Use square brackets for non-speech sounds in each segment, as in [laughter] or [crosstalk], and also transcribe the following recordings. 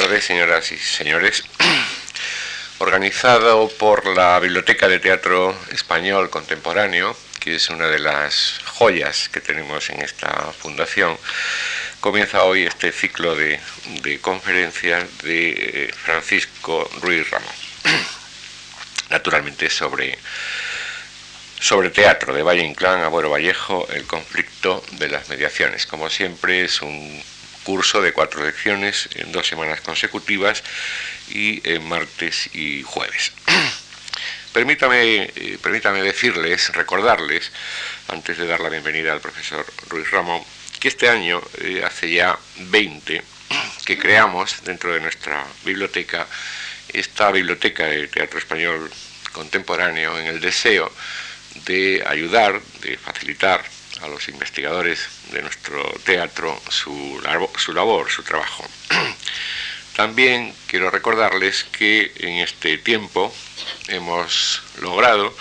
tardes, señoras y señores. [clears throat] Organizado por la Biblioteca de Teatro Español Contemporáneo, que es una de las joyas que tenemos en esta fundación, comienza hoy este ciclo de, conferencias de eh, Francisco Ruiz Ramón. [clears throat] Naturalmente sobre, sobre teatro de Valle Inclán, Abuelo Vallejo, el conflicto de las mediaciones. Como siempre es un curso de cuatro lecciones en dos semanas consecutivas y en martes y jueves. [clears throat] permítame, eh, permítame decirles, recordarles, antes de dar la bienvenida al profesor Ruiz Ramón, que este año, eh, hace ya 20, [clears throat] que creamos dentro de nuestra biblioteca esta biblioteca de teatro español contemporáneo en el deseo de ayudar, de facilitar a los investigadores de nuestro teatro su, su labor, su trabajo. [clears throat] También quiero recordarles que en este tiempo hemos logrado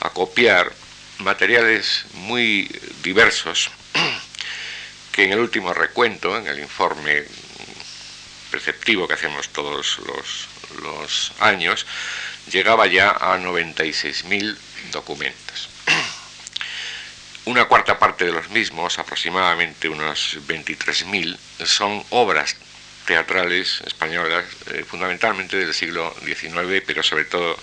acopiar materiales muy diversos [clears throat] que en el último recuento, en el informe perceptivo que hacemos todos los, los años, llegaba ya a 96.000 documentos. [clears throat] Una cuarta parte de los mismos, aproximadamente unos 23.000, son obras teatrales españolas, eh, fundamentalmente del siglo XIX, pero sobre todo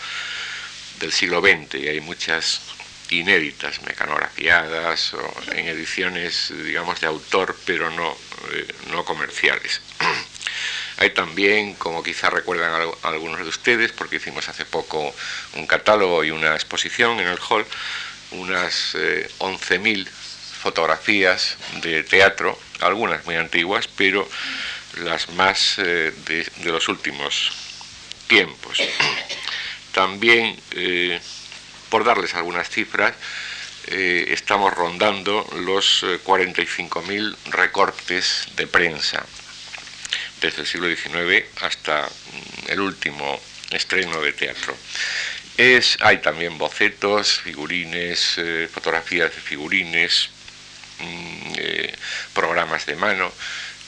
del siglo XX, y hay muchas inéditas, mecanografiadas o en ediciones, digamos, de autor, pero no, eh, no comerciales. [clears throat] Hay también, como quizá recuerdan algunos de ustedes, porque hicimos hace poco un catálogo y una exposición en el hall, unas 11.000 eh, fotografías de teatro, algunas muy antiguas, pero las más eh, de, los últimos tiempos. También, eh, por darles algunas cifras, estamos rondando los 45.000 recortes de prensa desde el siglo XIX hasta mm, el último estreno de teatro. Hay también bocetos, figurines, eh, fotografías de figurines, mm, eh, programas de mano,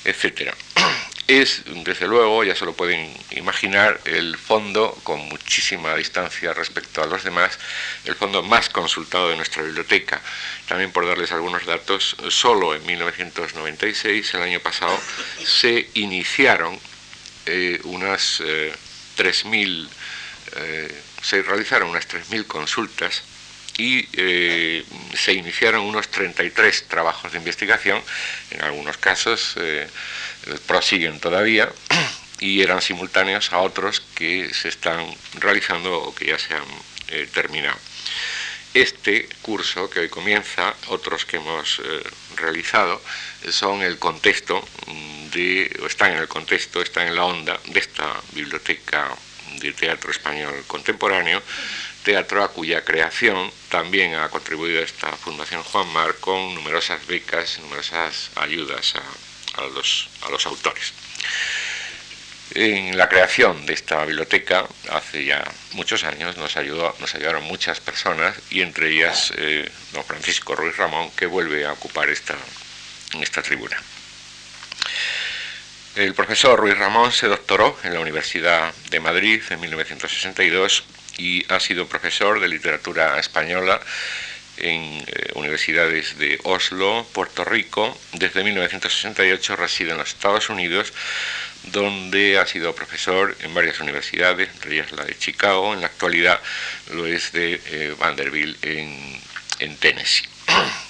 etc. [clears throat] Es, desde luego, ya se lo pueden imaginar, el fondo, con muchísima distancia respecto a los demás, el fondo más consultado de nuestra biblioteca. También por darles algunos datos, solo en 1996, el año pasado, se iniciaron eh, unas 3.000 se realizaron unas 3.000 consultas y eh, se iniciaron unos 33 trabajos de investigación, en algunos casos eh, prosiguen todavía, y eran simultáneos a otros que se están realizando o que ya se han eh, terminado. Este curso que hoy comienza, otros que hemos realizado, son el contexto de, o están en el contexto, están en la onda de esta biblioteca de teatro español contemporáneo, teatro a cuya creación también ha contribuido esta Fundación Juan Mar con numerosas becas, numerosas ayudas a, los, a los autores. En la creación de esta biblioteca, hace ya muchos años, nos, ayudó, nos ayudaron muchas personas y entre ellas eh, don Francisco Ruiz Ramón, que vuelve a ocupar esta, esta tribuna. El profesor Ruiz Ramón se doctoró en la Universidad de Madrid en 1962 y ha sido profesor de literatura española en eh, universidades de Oslo, Puerto Rico. Desde 1968 reside en los Estados Unidos, donde ha sido profesor en varias universidades, entre ellas la de Chicago. En la actualidad lo es de eh, Vanderbilt en, en Tennessee. [clears throat]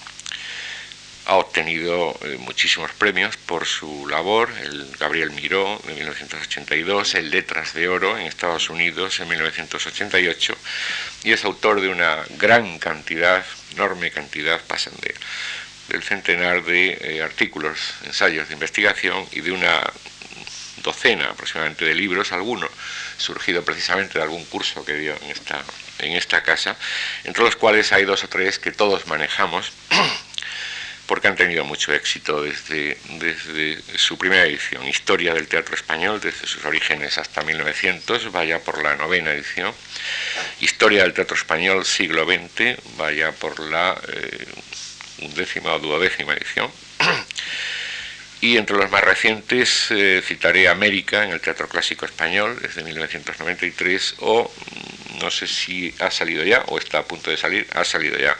ha obtenido eh, muchísimos premios por su labor, el Gabriel Miró de 1982, el Letras de Oro en Estados Unidos en 1988, y es autor de una gran cantidad, enorme cantidad, pasan de, del centenar de eh, artículos, ensayos de investigación y de una docena aproximadamente de libros, algunos surgido precisamente de algún curso que dio en en esta casa, entre los cuales hay dos o tres que todos manejamos [clears throat] porque han tenido mucho éxito desde, su primera edición, Historia del Teatro Español, desde sus orígenes hasta 1900, vaya por la novena edición, Historia del Teatro Español siglo XX, vaya por la eh, undécima o duodécima edición, Y entre los más recientes eh, citaré América en el Teatro Clásico Español desde 1993 o mm, no sé si ha salido ya o está a punto de salir, ha salido ya.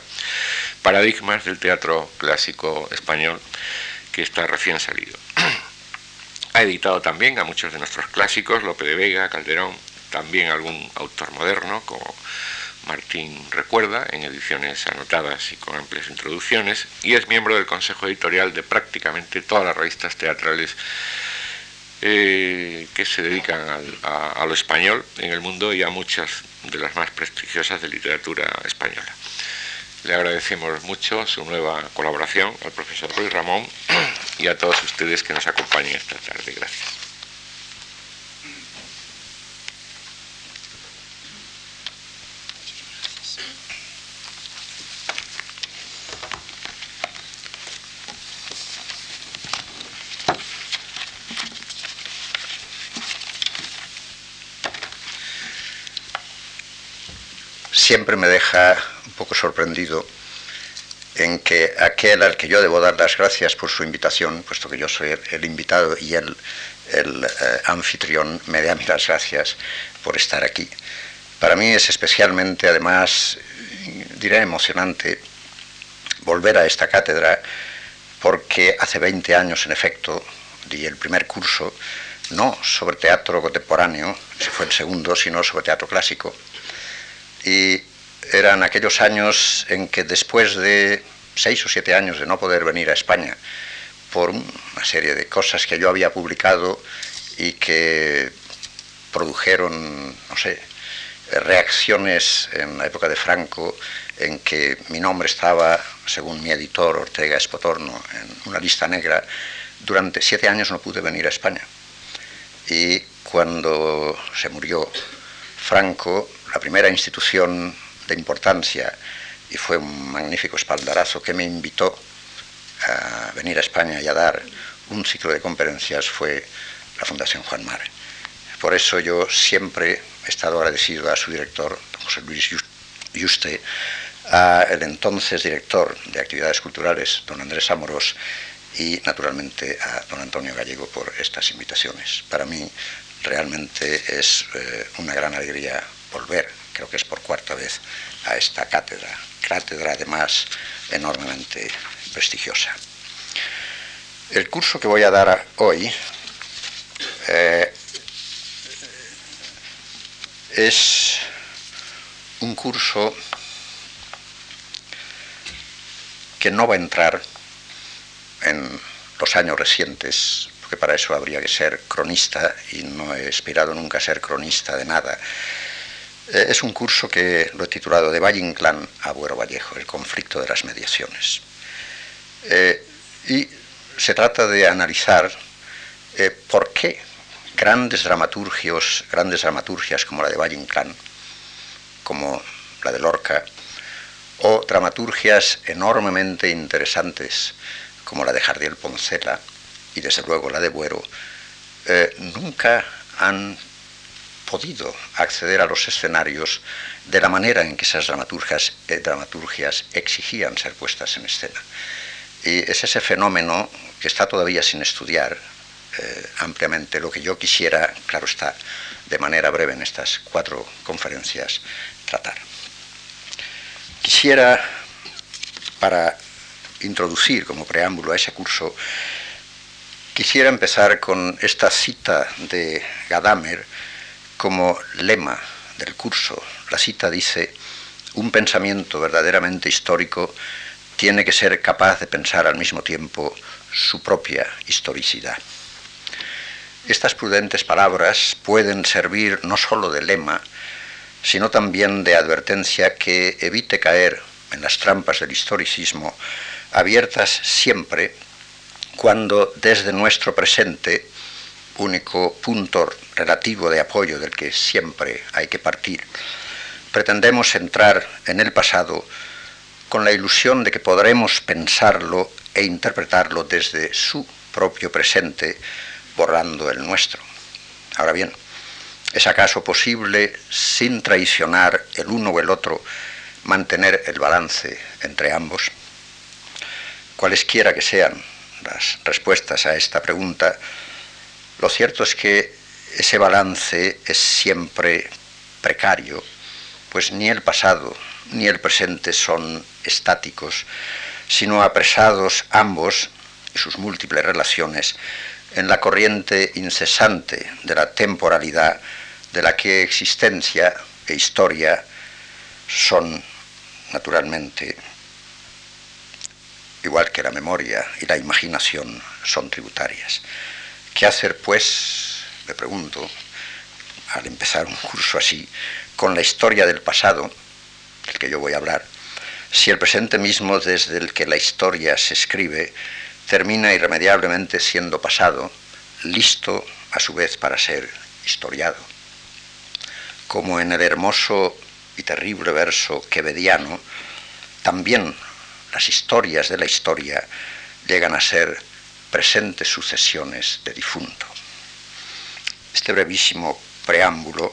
Paradigmas del Teatro Clásico Español que está recién salido. [clears throat] ha editado también a muchos de nuestros clásicos, Lope de Vega, Calderón, también algún autor moderno como Martín Recuerda, en ediciones anotadas y con amplias introducciones, y es miembro del consejo editorial de prácticamente todas las revistas teatrales eh, que se dedican a, lo español en el mundo y a muchas de las más prestigiosas de literatura española. Le agradecemos mucho su nueva colaboración al profesor Ruiz Ramón y a todos ustedes que nos acompañen esta tarde. Gracias. Siempre me deja un poco sorprendido en que aquel al que yo debo dar las gracias por su invitación, puesto que yo soy el, invitado y el, eh, anfitrión, me dé a mí las gracias por estar aquí. Para mí es especialmente, además, diré emocionante, volver a esta cátedra, porque hace 20 años, en efecto, di el primer curso, no sobre teatro contemporáneo, ese fue el segundo, sino sobre teatro clásico y eran aquellos años en que después de seis o siete años de no poder venir a España por una serie de cosas que yo había publicado y que produjeron, no sé, reacciones en la época de Franco en que mi nombre estaba, según mi editor Ortega Espotorno, en una lista negra, durante siete años no pude venir a España. Y cuando se murió Franco, la primera institución de importancia y fue un magnífico espaldarazo que me invitó a venir a España y a dar un ciclo de conferencias fue la Fundación Juan Mar. Por eso yo siempre he estado agradecido a su director, José Luis Yuste, a el entonces director de actividades culturales, don Andrés Amorós, y naturalmente a don Antonio Gallego por estas invitaciones. Para mí realmente es eh, una gran alegría volver, creo que es por cuarta vez, a esta cátedra, cátedra además enormemente prestigiosa. El curso que voy a dar hoy eh, es un curso que no va a entrar en los años recientes, porque para eso habría que ser cronista y no he aspirado nunca a ser cronista de nada. Eh, es un curso que lo he titulado De Valle Inclán a Buero Vallejo, el conflicto de las mediaciones. Eh, y se trata de analizar eh, por qué grandes dramaturgios, grandes dramaturgias como la de Valle Inclán, como la de Lorca, o dramaturgias enormemente interesantes como la de Jardiel Poncela y desde luego la de Buero, nunca han podido acceder a los escenarios de la manera en que esas dramaturgias, eh, dramaturgias exigían ser puestas en escena. Y es ese fenómeno que está todavía sin estudiar eh, ampliamente. Lo que yo quisiera, claro está, de manera breve en estas cuatro conferencias, tratar. Quisiera, para introducir como preámbulo a ese curso, quisiera empezar con esta cita de Gadamer, como lema del curso. La cita dice, un pensamiento verdaderamente histórico tiene que ser capaz de pensar al mismo tiempo su propia historicidad. Estas prudentes palabras pueden servir no sólo de lema, sino también de advertencia que evite caer en las trampas del historicismo, abiertas siempre cuando desde nuestro presente único punto relativo de apoyo del que siempre hay que partir, pretendemos entrar en el pasado con la ilusión de que podremos pensarlo e interpretarlo desde su propio presente, borrando el nuestro. Ahora bien, ¿es acaso posible, sin traicionar el uno o el otro, mantener el balance entre ambos? Cualesquiera que sean las respuestas a esta pregunta, lo cierto es que ese balance es siempre precario, pues ni el pasado ni el presente son estáticos, sino apresados ambos y sus múltiples relaciones en la corriente incesante de la temporalidad de la que existencia e historia son naturalmente, igual que la memoria y la imaginación, son tributarias. ¿Qué hacer, pues, me pregunto, al empezar un curso así, con la historia del pasado, del que yo voy a hablar, si el presente mismo desde el que la historia se escribe termina irremediablemente siendo pasado, listo a su vez para ser historiado. Como en el hermoso y terrible verso quevediano, también las historias de la historia llegan a ser presentes sucesiones de difunto. Este brevísimo preámbulo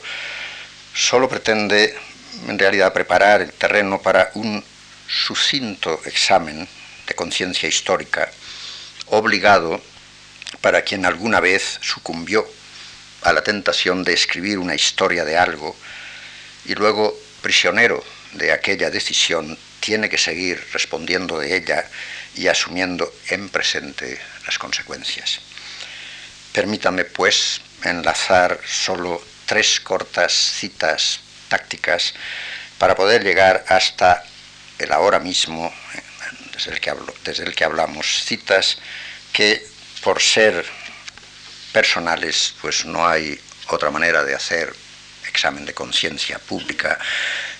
solo pretende en realidad preparar el terreno para un sucinto examen de conciencia histórica obligado para quien alguna vez sucumbió a la tentación de escribir una historia de algo y luego prisionero de aquella decisión tiene que seguir respondiendo de ella y asumiendo en presente las consecuencias. Permítame, pues, enlazar solo tres cortas citas tácticas para poder llegar hasta el ahora mismo, desde el que, hablo, desde el que hablamos, citas que por ser personales, pues no hay otra manera de hacer examen de conciencia pública,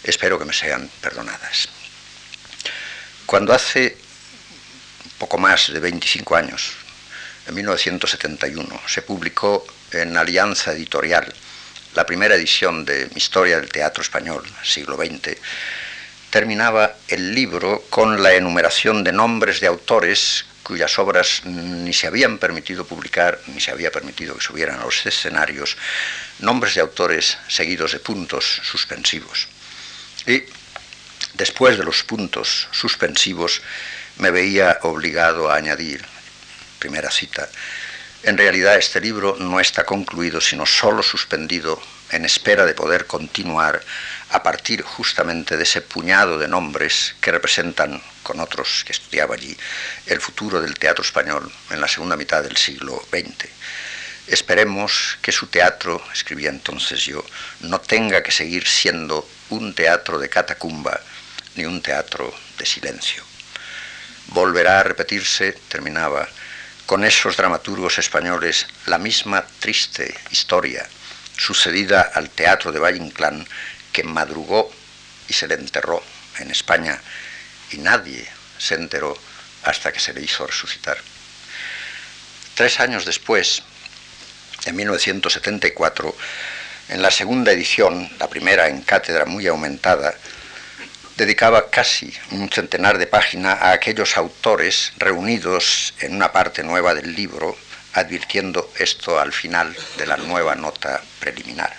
espero que me sean perdonadas. Cuando hace poco más de 25 años, en 1971, se publicó en Alianza Editorial la primera edición de Historia del Teatro Español, siglo XX, terminaba el libro con la enumeración de nombres de autores cuyas obras ni se habían permitido publicar, ni se había permitido que subieran a los escenarios, nombres de autores seguidos de puntos suspensivos. Y después de los puntos suspensivos me veía obligado a añadir, primera cita, en realidad este libro no está concluido, sino solo suspendido en espera de poder continuar a partir justamente de ese puñado de nombres que representan, con otros que estudiaba allí, el futuro del teatro español en la segunda mitad del siglo XX. Esperemos que su teatro, escribía entonces yo, no tenga que seguir siendo un teatro de catacumba ni un teatro de silencio. Volverá a repetirse, terminaba, con esos dramaturgos españoles la misma triste historia sucedida al teatro de Valle Inclán que madrugó y se le enterró en España y nadie se enteró hasta que se le hizo resucitar. Tres años después, en 1974, en la segunda edición, la primera en cátedra muy aumentada, dedicaba casi un centenar de páginas a aquellos autores reunidos en una parte nueva del libro, advirtiendo esto al final de la nueva nota preliminar.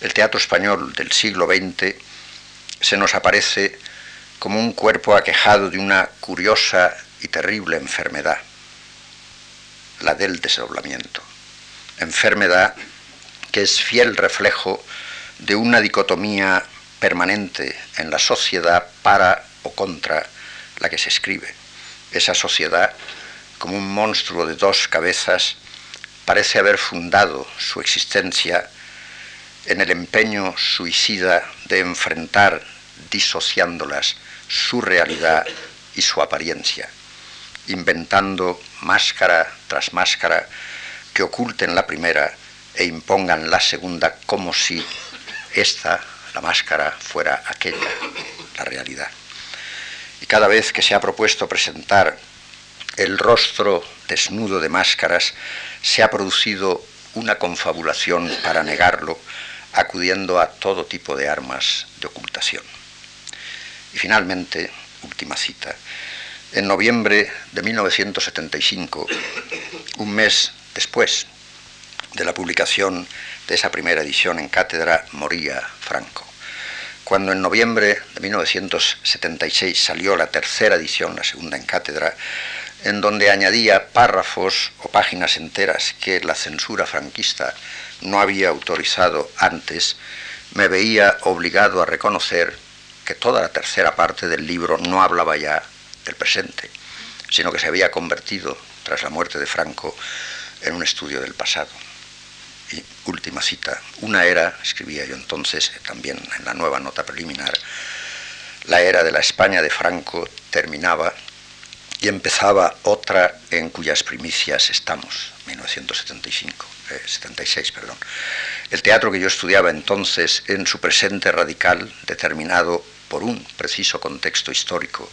El teatro español del siglo XX se nos aparece como un cuerpo aquejado de una curiosa y terrible enfermedad, la del desdoblamiento. Enfermedad que es fiel reflejo de una dicotomía permanente en la sociedad para o contra la que se escribe. Esa sociedad, como un monstruo de dos cabezas, parece haber fundado su existencia en el empeño suicida de enfrentar, disociándolas, su realidad y su apariencia, inventando máscara tras máscara que oculten la primera e impongan la segunda como si esta, la máscara, fuera aquella, la realidad. Y cada vez que se ha propuesto presentar el rostro desnudo de máscaras, se ha producido una confabulación para negarlo acudiendo a todo tipo de armas de ocultación. Y finalmente, última cita, en noviembre de 1975, un mes después de la publicación de esa primera edición en cátedra, moría Franco. Cuando en noviembre de 1976 salió la tercera edición, la segunda en cátedra, en donde añadía párrafos o páginas enteras que la censura franquista no había autorizado antes, me veía obligado a reconocer que toda la tercera parte del libro no hablaba ya del presente, sino que se había convertido, tras la muerte de Franco, en un estudio del pasado. Y última cita, una era, escribía yo entonces, también en la nueva nota preliminar, la era de la España de Franco terminaba y empezaba otra en cuyas primicias estamos, 1975, 76, eh, perdón. El teatro que yo estudiaba entonces en su presente radical, determinado por un preciso contexto histórico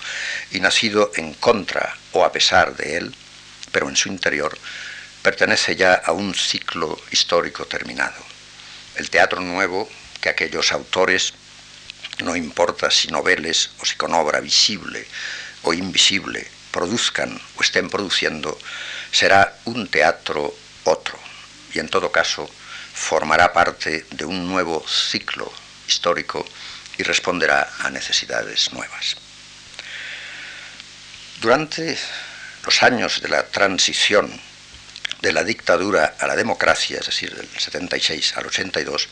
y nacido en contra o a pesar de él, pero en su interior, pertenece ya a un ciclo histórico terminado. El teatro nuevo que aquellos autores, no importa si noveles o si con obra visible o invisible, produzcan o estén produciendo será un teatro otro y en todo caso formará parte de un nuevo ciclo histórico y responderá a necesidades nuevas. Durante los años de la transición de la dictadura a la democracia, es decir, del 76 al 82,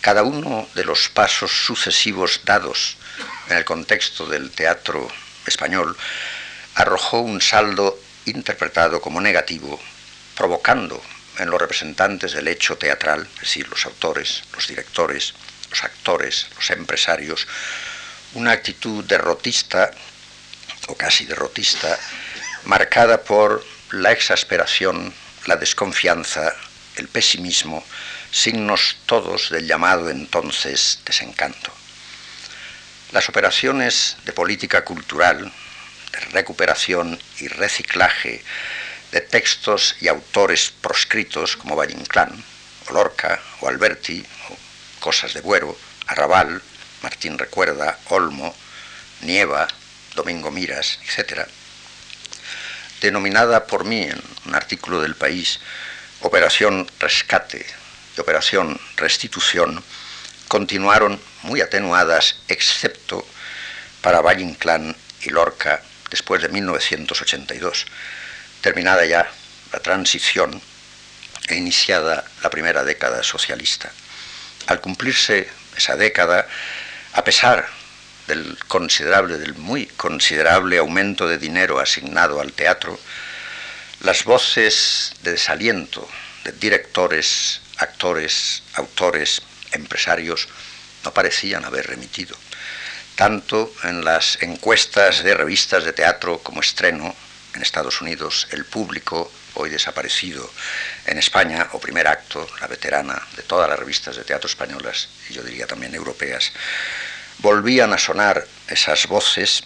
cada uno de los pasos sucesivos dados en el contexto del teatro español arrojó un saldo interpretado como negativo, provocando en los representantes del hecho teatral, es decir, los autores, los directores, los actores, los empresarios, una actitud derrotista o casi derrotista, marcada por la exasperación, la desconfianza, el pesimismo, signos todos del llamado entonces desencanto. Las operaciones de política cultural recuperación y reciclaje de textos y autores proscritos como Valle Inclán, o Lorca, o Alberti, o Cosas de Buero, Arrabal, Martín Recuerda, Olmo, Nieva, Domingo Miras, etc., denominada por mí en un artículo del país Operación Rescate y Operación Restitución, continuaron muy atenuadas, excepto para Valle Inclán y Lorca después de 1982, terminada ya la transición e iniciada la primera década socialista. Al cumplirse esa década, a pesar del considerable, del muy considerable aumento de dinero asignado al teatro, las voces de desaliento de directores, actores, autores, empresarios no parecían haber remitido. Tanto en las encuestas de revistas de teatro como estreno en Estados Unidos, El Público, hoy desaparecido en España, o Primer Acto, la veterana de todas las revistas de teatro españolas, y yo diría también europeas, volvían a sonar esas voces,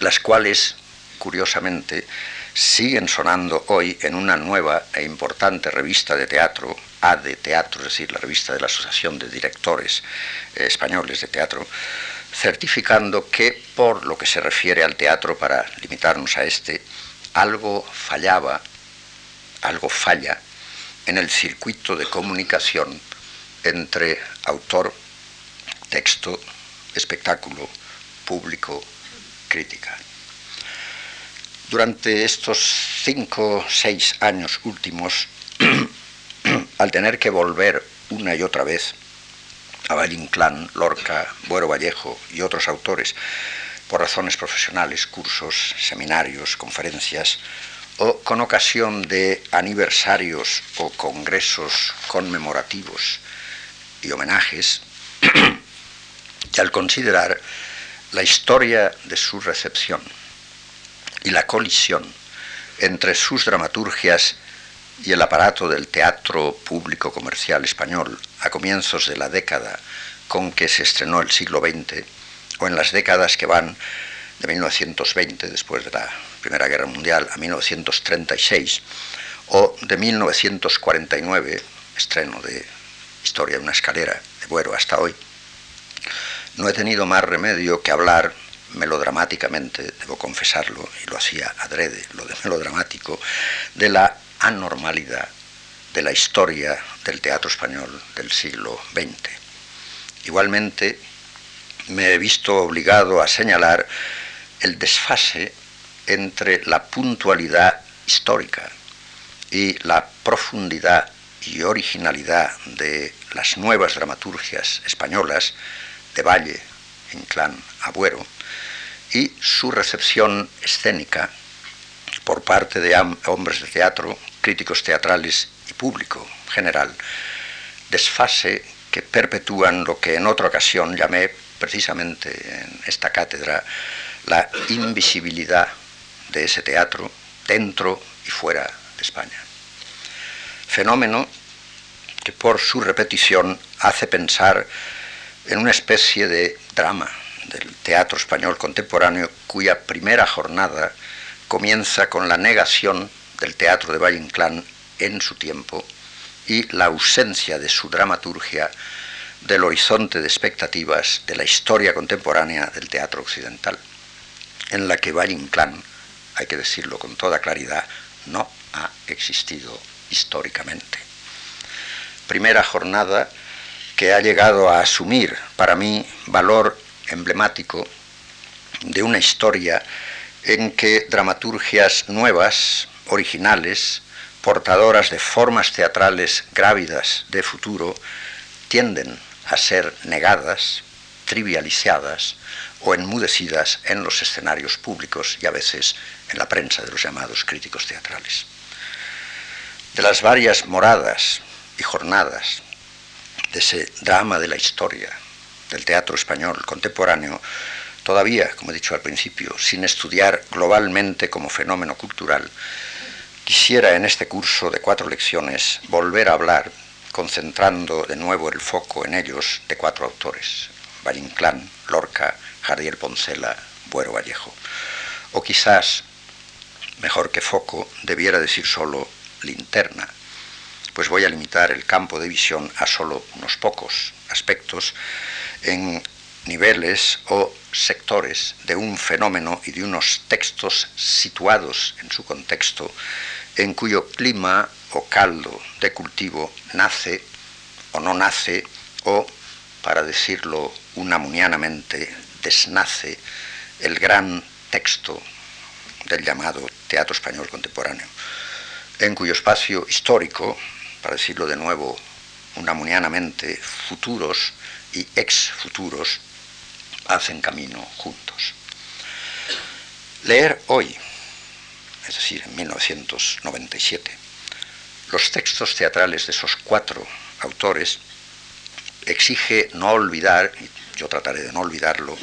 las cuales, curiosamente, siguen sonando hoy en una nueva e importante revista de teatro, ADE Teatro, es decir, la revista de la Asociación de Directores Españoles de Teatro, certificando que por lo que se refiere al teatro, para limitarnos a este, algo fallaba, algo falla en el circuito de comunicación entre autor, texto, espectáculo, público, crítica. Durante estos cinco, seis años últimos, [clears throat] al tener que volver una y otra vez a Valle Inclán, Lorca, Buero Vallejo y otros autores por razones profesionales, cursos, seminarios, conferencias o con ocasión de aniversarios o congresos conmemorativos y homenajes, [clears throat] y al considerar la historia de su recepción y la colisión entre sus dramaturgias y el aparato del teatro público comercial español a comienzos de la década con que se estrenó el siglo XX, o en las décadas que van de 1920, después de la Primera Guerra Mundial, a 1936, o de 1949, estreno de Historia de una escalera de Buero hasta hoy, no he tenido más remedio que hablar melodramáticamente, debo confesarlo, y lo hacía adrede, lo de melodramático, de la anormalidad de la historia del teatro español del siglo XX. Igualmente, me he visto obligado a señalar el desfase entre la puntualidad histórica y la profundidad y originalidad de las nuevas dramaturgias españolas de Valle, Inclán, Abuero, y su recepción escénica por parte de hombres de teatro, críticos teatrales y público general, desfase que perpetúan lo que en otra ocasión llamé precisamente en esta cátedra la invisibilidad de ese teatro dentro y fuera de España. Fenómeno que por su repetición hace pensar en una especie de drama del teatro español contemporáneo cuya primera jornada comienza con la negación del teatro de Valle Inclán en su tiempo y la ausencia de su dramaturgia del horizonte de expectativas de la historia contemporánea del teatro occidental, en la que Valle Inclán, hay que decirlo con toda claridad, no ha existido históricamente. Primera jornada que ha llegado a asumir para mí valor emblemático de una historia en que dramaturgias nuevas, originales, portadoras de formas teatrales grávidas de futuro, tienden a ser negadas, trivializadas o enmudecidas en los escenarios públicos y a veces en la prensa de los llamados críticos teatrales. De las varias moradas y jornadas de ese drama de la historia del teatro español contemporáneo, todavía, como he dicho al principio, sin estudiar globalmente como fenómeno cultural, quisiera en este curso de cuatro lecciones volver a hablar, concentrando de nuevo el foco en ellos, de cuatro autores, Valle Lorca, Jardiel Poncela, Buero Vallejo. O quizás, mejor que foco, debiera decir solo linterna, pues voy a limitar el campo de visión a solo unos pocos aspectos en niveles o sectores de un fenómeno y de unos textos situados en su contexto, en cuyo clima o caldo de cultivo nace o no nace, o, para decirlo unamunianamente, desnace el gran texto del llamado teatro español contemporáneo, en cuyo espacio histórico, para decirlo de nuevo unamunianamente, futuros y ex futuros hacen camino juntos. Leer hoy, es decir, en 1997, los textos teatrales de esos cuatro autores exige no olvidar, y yo trataré de no olvidarlo,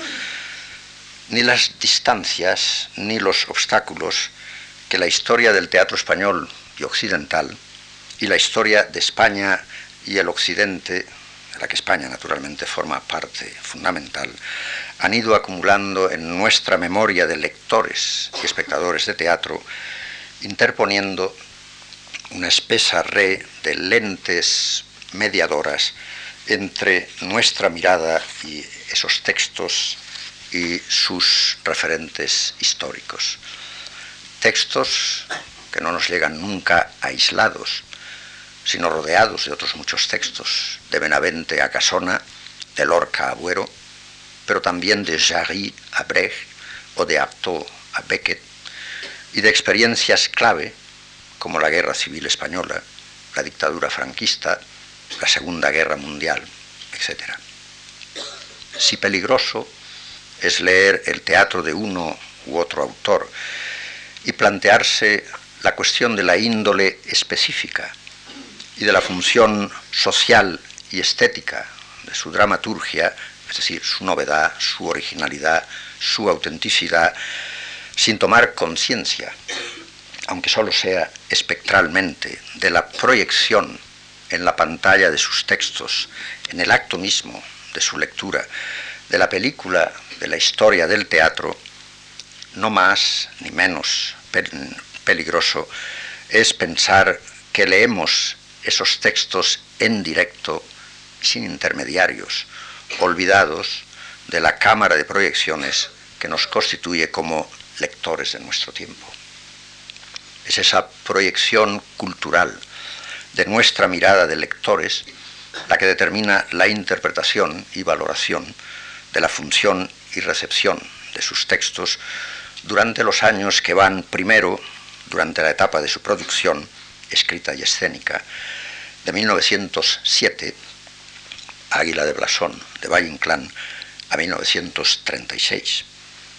ni las distancias ni los obstáculos que la historia del teatro español y occidental y la historia de España y el occidente de la que España naturalmente forma parte fundamental, han ido acumulando en nuestra memoria de lectores y espectadores de teatro, interponiendo una espesa red de lentes mediadoras entre nuestra mirada y esos textos y sus referentes históricos. Textos que no nos llegan nunca aislados, sino rodeados de otros muchos textos, de Benavente a Casona, de Lorca a Buero, pero también de Jarry a Brecht o de Apto a Beckett, y de experiencias clave como la Guerra Civil Española, la dictadura franquista, la Segunda Guerra Mundial, etc. Si peligroso es leer el teatro de uno u otro autor y plantearse la cuestión de la índole específica y de la función social y estética de su dramaturgia, es decir, su novedad, su originalidad, su autenticidad, sin tomar conciencia, aunque solo sea espectralmente, de la proyección en la pantalla de sus textos, en el acto mismo de su lectura, de la película, de la historia del teatro, no más ni menos peligroso es pensar que leemos esos textos en directo, sin intermediarios, olvidados de la cámara de proyecciones que nos constituye como lectores de nuestro tiempo. Es esa proyección cultural de nuestra mirada de lectores la que determina la interpretación y valoración de la función y recepción de sus textos durante los años que van primero, durante la etapa de su producción, escrita y escénica, de 1907, Águila de Blasón, de Valle Inclán, a 1936,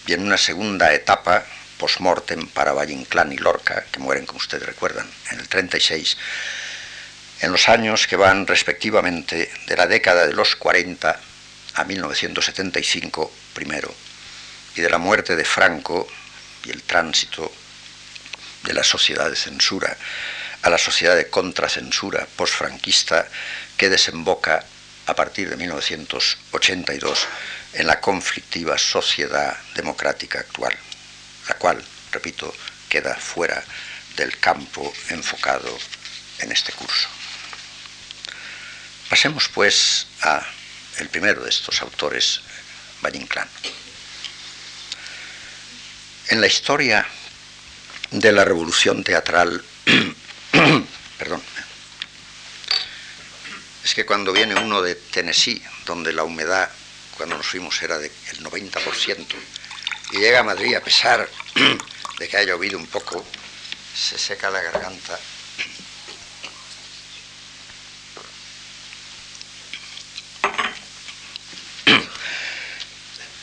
y en una segunda etapa, post-mortem para Valle Inclán y Lorca, que mueren, como ustedes recuerdan, en el 36, en los años que van respectivamente de la década de los 40 a 1975 primero, y de la muerte de Franco y el tránsito de la sociedad de censura a la sociedad de contracensura postfranquista que desemboca a partir de 1982 en la conflictiva sociedad democrática actual, la cual, repito, queda fuera del campo enfocado en este curso. Pasemos pues a el primero de estos autores, Valle En la historia de la revolución teatral [clears throat] [coughs] Perdón. Es que cuando viene uno de Tennessee, donde la humedad cuando nos fuimos era del 90%, y llega a Madrid a pesar [coughs] de que haya llovido un poco, se seca la garganta. [coughs]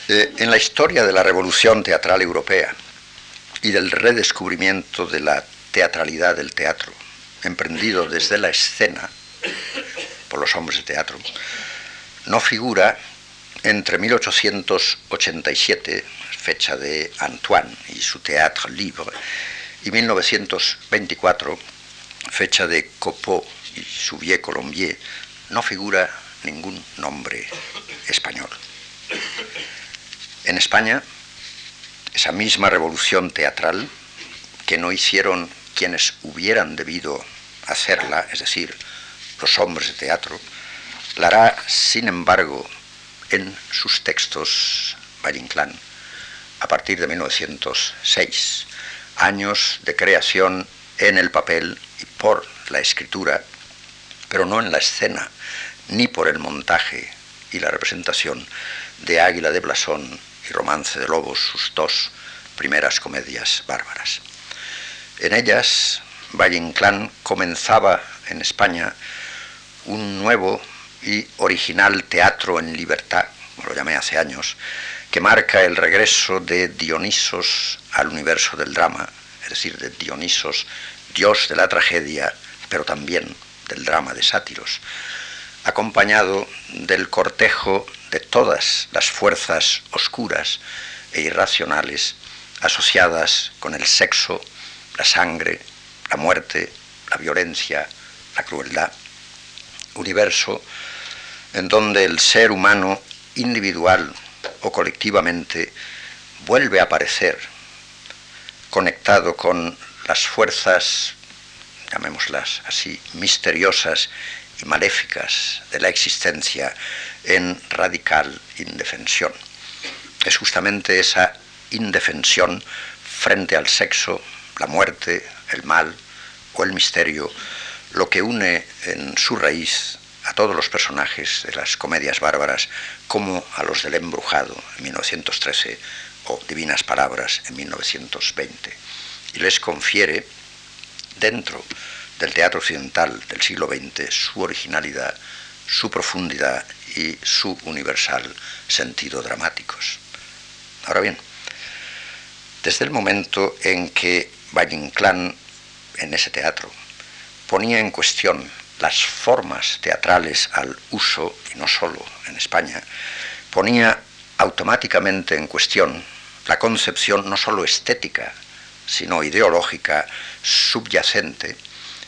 Eh, en la historia de la revolución teatral europea y del redescubrimiento de la teatralidad del teatro, emprendido desde la escena por los hombres de teatro, no figura entre 1887, fecha de Antoine y su Théâtre Libre, y 1924, fecha de Copeau y su Vieux Colombier, no figura ningún nombre español. En España, esa misma revolución teatral que no hicieron quienes hubieran debido hacerla, es decir, los hombres de teatro, la hará, sin embargo, en sus textos Valle a partir de 1906, años de creación en el papel y por la escritura, pero no en la escena, ni por el montaje y la representación de Águila de Blasón y Romance de Lobos, sus dos primeras comedias bárbaras. En ellas, Valle Inclán comenzaba en España un nuevo y original teatro en libertad, como lo llamé hace años, que marca el regreso de Dionisos al universo del drama, es decir, de Dionisos, dios de la tragedia, pero también del drama de sátiros, acompañado del cortejo de todas las fuerzas oscuras e irracionales asociadas con el sexo, la sangre, la muerte, la violencia, la crueldad. Universo en donde el ser humano individual o colectivamente vuelve a aparecer conectado con las fuerzas, llamémoslas así, misteriosas y maléficas de la existencia en radical indefensión. Es justamente esa indefensión frente al sexo, la muerte, el mal o el misterio, lo que une en su raíz a todos los personajes de las comedias bárbaras como a los del embrujado en 1913 o Divinas Palabras en 1920 y les confiere dentro del teatro occidental del siglo XX su originalidad, su profundidad y su universal sentido dramáticos. Ahora bien, desde el momento en que Valle Inclán en ese teatro ponía en cuestión las formas teatrales al uso, y no solo en España, ponía automáticamente en cuestión la concepción no solo estética, sino ideológica subyacente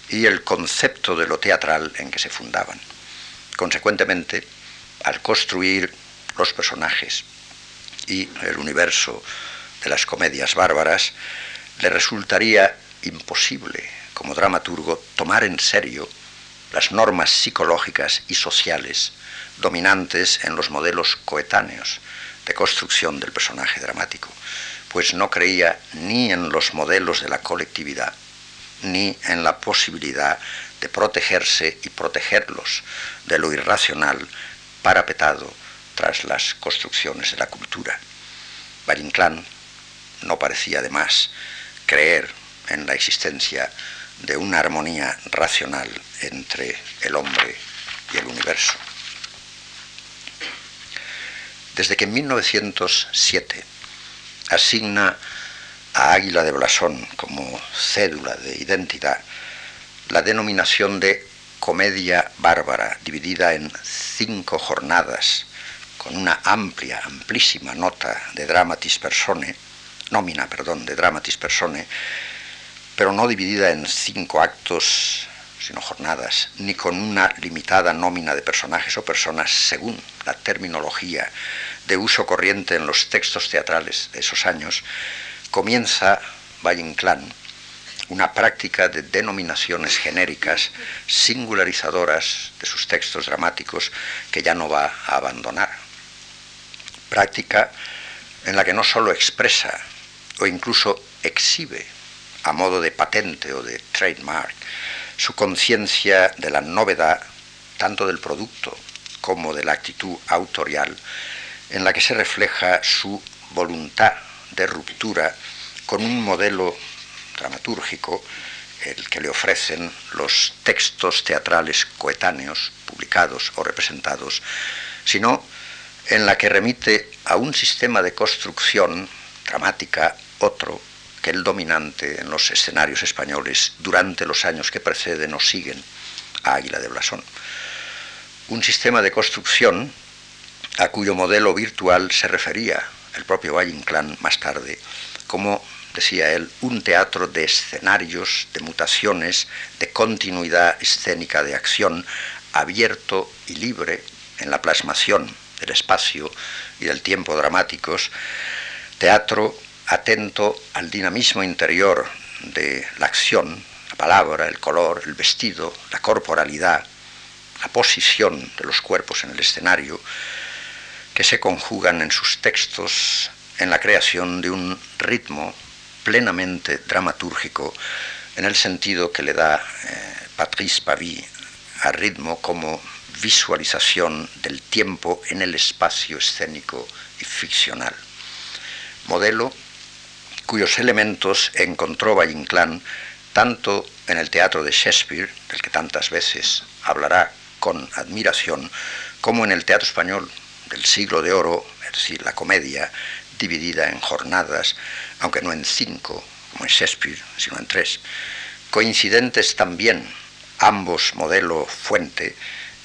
y el concepto de lo teatral en que se fundaban. Consecuentemente, al construir los personajes y el universo de las comedias bárbaras, le resultaría imposible como dramaturgo tomar en serio las normas psicológicas y sociales dominantes en los modelos coetáneos de construcción del personaje dramático, pues no creía ni en los modelos de la colectividad, ni en la posibilidad de protegerse y protegerlos de lo irracional parapetado tras las construcciones de la cultura. Valle no parecía además creer en la existencia de una armonía racional entre el hombre y el universo. Desde que en 1907 asigna a Águila de Blasón como cédula de identidad la denominación de comedia bárbara, dividida en cinco jornadas, con una amplia, amplísima nota de dramatis persone, nómina, perdón, de dramatis persone, pero no dividida en cinco actos, sino jornadas, ni con una limitada nómina de personajes o personas según la terminología de uso corriente en los textos teatrales de esos años, comienza Valle Inclán una práctica de denominaciones genéricas singularizadoras de sus textos dramáticos que ya no va a abandonar. Práctica en la que no sólo expresa o incluso exhibe a modo de patente o de trademark su conciencia de la novedad tanto del producto como de la actitud autorial en la que se refleja su voluntad de ruptura con un modelo dramatúrgico, el que le ofrecen los textos teatrales coetáneos, publicados o representados, sino en la que remite a un sistema de construcción dramática otro que el dominante en los escenarios españoles durante los años que preceden o siguen a Águila de Blasón. Un sistema de construcción a cuyo modelo virtual se refería el propio Valle Inclán más tarde como decía él, un teatro de escenarios, de mutaciones, de continuidad escénica de acción, abierto y libre en la plasmación del espacio y del tiempo dramáticos, teatro atento al dinamismo interior de la acción, la palabra, el color, el vestido, la corporalidad, la posición de los cuerpos en el escenario, que se conjugan en sus textos en la creación de un ritmo plenamente dramatúrgico en el sentido que le da eh, Patrice Pavie al ritmo como visualización del tiempo en el espacio escénico y ficcional. Modelo cuyos elementos encontró Valle tanto en el teatro de Shakespeare, del que tantas veces hablará con admiración, como en el teatro español del siglo de oro, es decir, la comedia, dividida en jornadas, aunque no en cinco, como en Shakespeare, sino en tres, coincidentes también, ambos modelo fuente,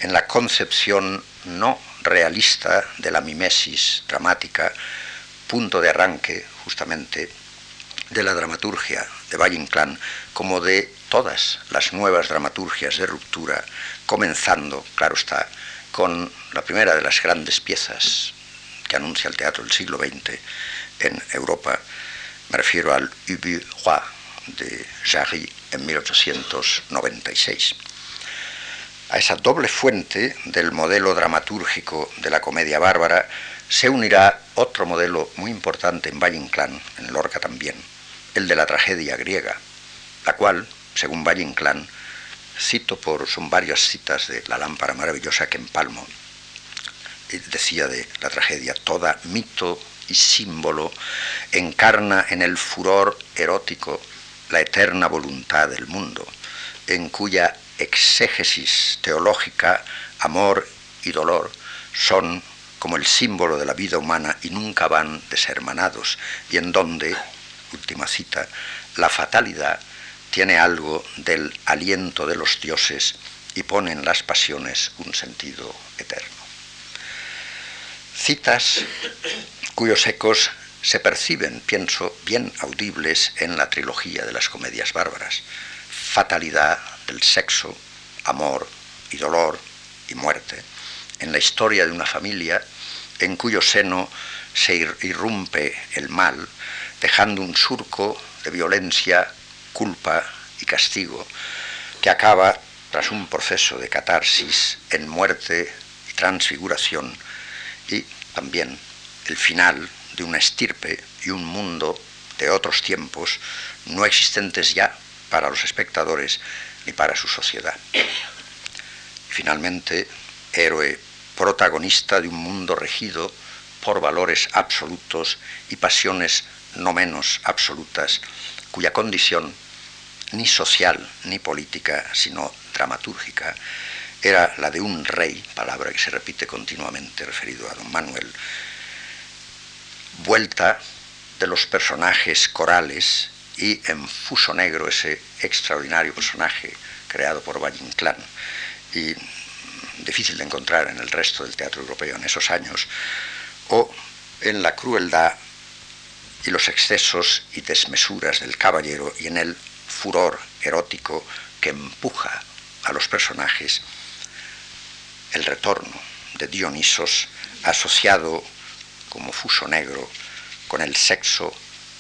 en la concepción no realista de la mimesis dramática, punto de arranque justamente de la dramaturgia de Valle Inclán, como de todas las nuevas dramaturgias de ruptura, comenzando, claro está, con la primera de las grandes piezas que anuncia el teatro del siglo XX en Europa. Me refiero al Ubu Roi de Jarry en 1896. A esa doble fuente del modelo dramatúrgico de la comedia bárbara se unirá otro modelo muy importante en Valle Inclán, en Lorca también, el de la tragedia griega, la cual, según Valle Inclán, cito por, son varias citas de La lámpara maravillosa que empalmo, decía de la tragedia, toda mito y símbolo encarna en el furor erótico la eterna voluntad del mundo, en cuya exégesis teológica amor y dolor son como el símbolo de la vida humana y nunca van deshermanados, y en donde, última cita, la fatalidad tiene algo del aliento de los dioses y pone en las pasiones un sentido eterno citas cuyos ecos se perciben, pienso, bien audibles en la trilogía de las comedias bárbaras. Fatalidad del sexo, amor y dolor y muerte, en la historia de una familia en cuyo seno se irrumpe el mal, dejando un surco de violencia, culpa y castigo, que acaba, tras un proceso de catarsis, en muerte y transfiguración, y también el final de una estirpe y un mundo de otros tiempos no existentes ya para los espectadores ni para su sociedad. Finalmente, héroe protagonista de un mundo regido por valores absolutos y pasiones no menos absolutas, cuya condición ni social ni política, sino dramatúrgica, era la de un rey, palabra que se repite continuamente referido a don Manuel, vuelta de los personajes corales y en Fuso Negro, ese extraordinario personaje creado por Valle Inclán. Y difícil de encontrar en el resto del teatro europeo en esos años, o en la crueldad y los excesos y desmesuras del caballero y en el furor erótico que empuja a los personajes, el retorno de Dionisos asociado como fuso negro con el sexo,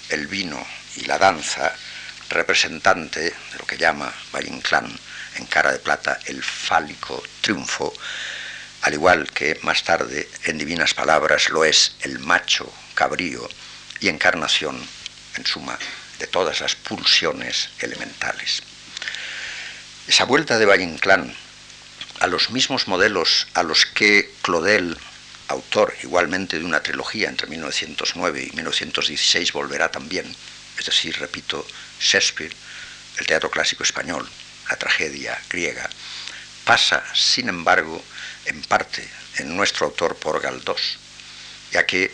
el vino y la danza, representante de lo que llama Valle Inclán en cara de plata el fálico triunfo, al igual que más tarde en Divinas Palabras lo es el macho cabrío y encarnación, en suma, de todas las pulsiones elementales. Esa vuelta de Valle Inclán a los mismos modelos a los que Claudel, autor igualmente de una trilogía entre 1909 y 1916, volverá también, es decir, repito, Shakespeare, el teatro clásico español, la tragedia griega, pasa, sin embargo, en parte en nuestro autor por Galdós, ya que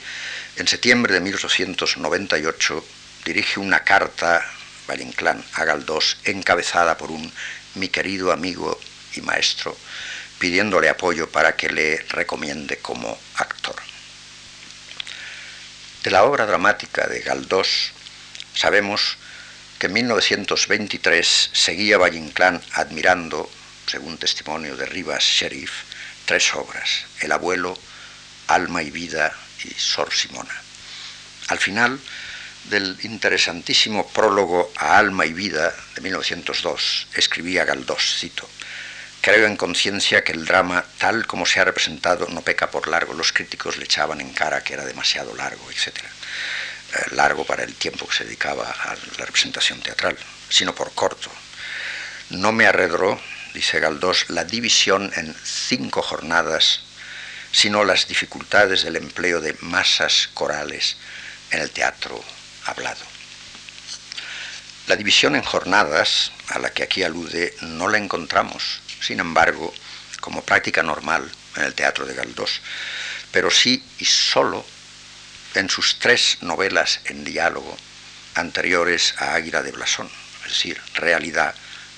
en septiembre de 1898 dirige una carta Valle a Galdós encabezada por un mi querido amigo y maestro, pidiéndole apoyo para que le recomiende como actor. De la obra dramática de Galdós sabemos que en 1923 seguía Valle Inclán admirando, según testimonio de Rivas Sheriff, tres obras, El abuelo, Alma y vida y Sor Simona. Al final del interesantísimo prólogo a Alma y vida de 1902, escribía Galdós, cito, Creo en conciencia que el drama, tal como se ha representado, no peca por largo. Los críticos le echaban en cara que era demasiado largo, etc. Eh, largo para el tiempo que se dedicaba a la representación teatral, sino por corto. No me arredró, dice Galdós, la división en cinco jornadas, sino las dificultades del empleo de masas corales en el teatro hablado. La división en jornadas, a la que aquí alude, no la encontramos, sin embargo, como práctica normal en el teatro de Galdós, pero sí y solo en sus tres novelas en diálogo anteriores a Águila de Blasón, es decir, Realidad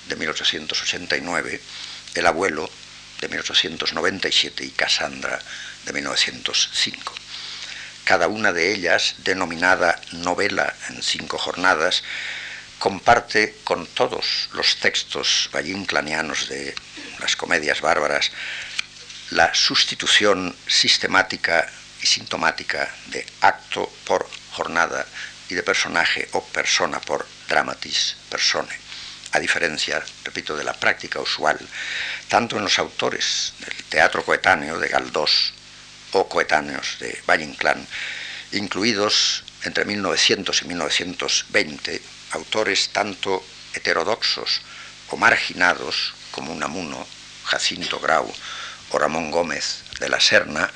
de 1889, El abuelo de 1897 y Cassandra de 1905. Cada una de ellas, denominada novela en cinco jornadas, comparte con todos los textos vallinclanianos de las comedias bárbaras la sustitución sistemática y sintomática de acto por jornada y de personaje o persona por dramatis persone, a diferencia, repito, de la práctica usual, tanto en los autores del teatro coetáneo de Galdós o coetáneos de Valle Inclán, incluidos entre 1900 y 1920 autores tanto heterodoxos o marginados como Unamuno, Jacinto Grau o Ramón Gómez de la Serna,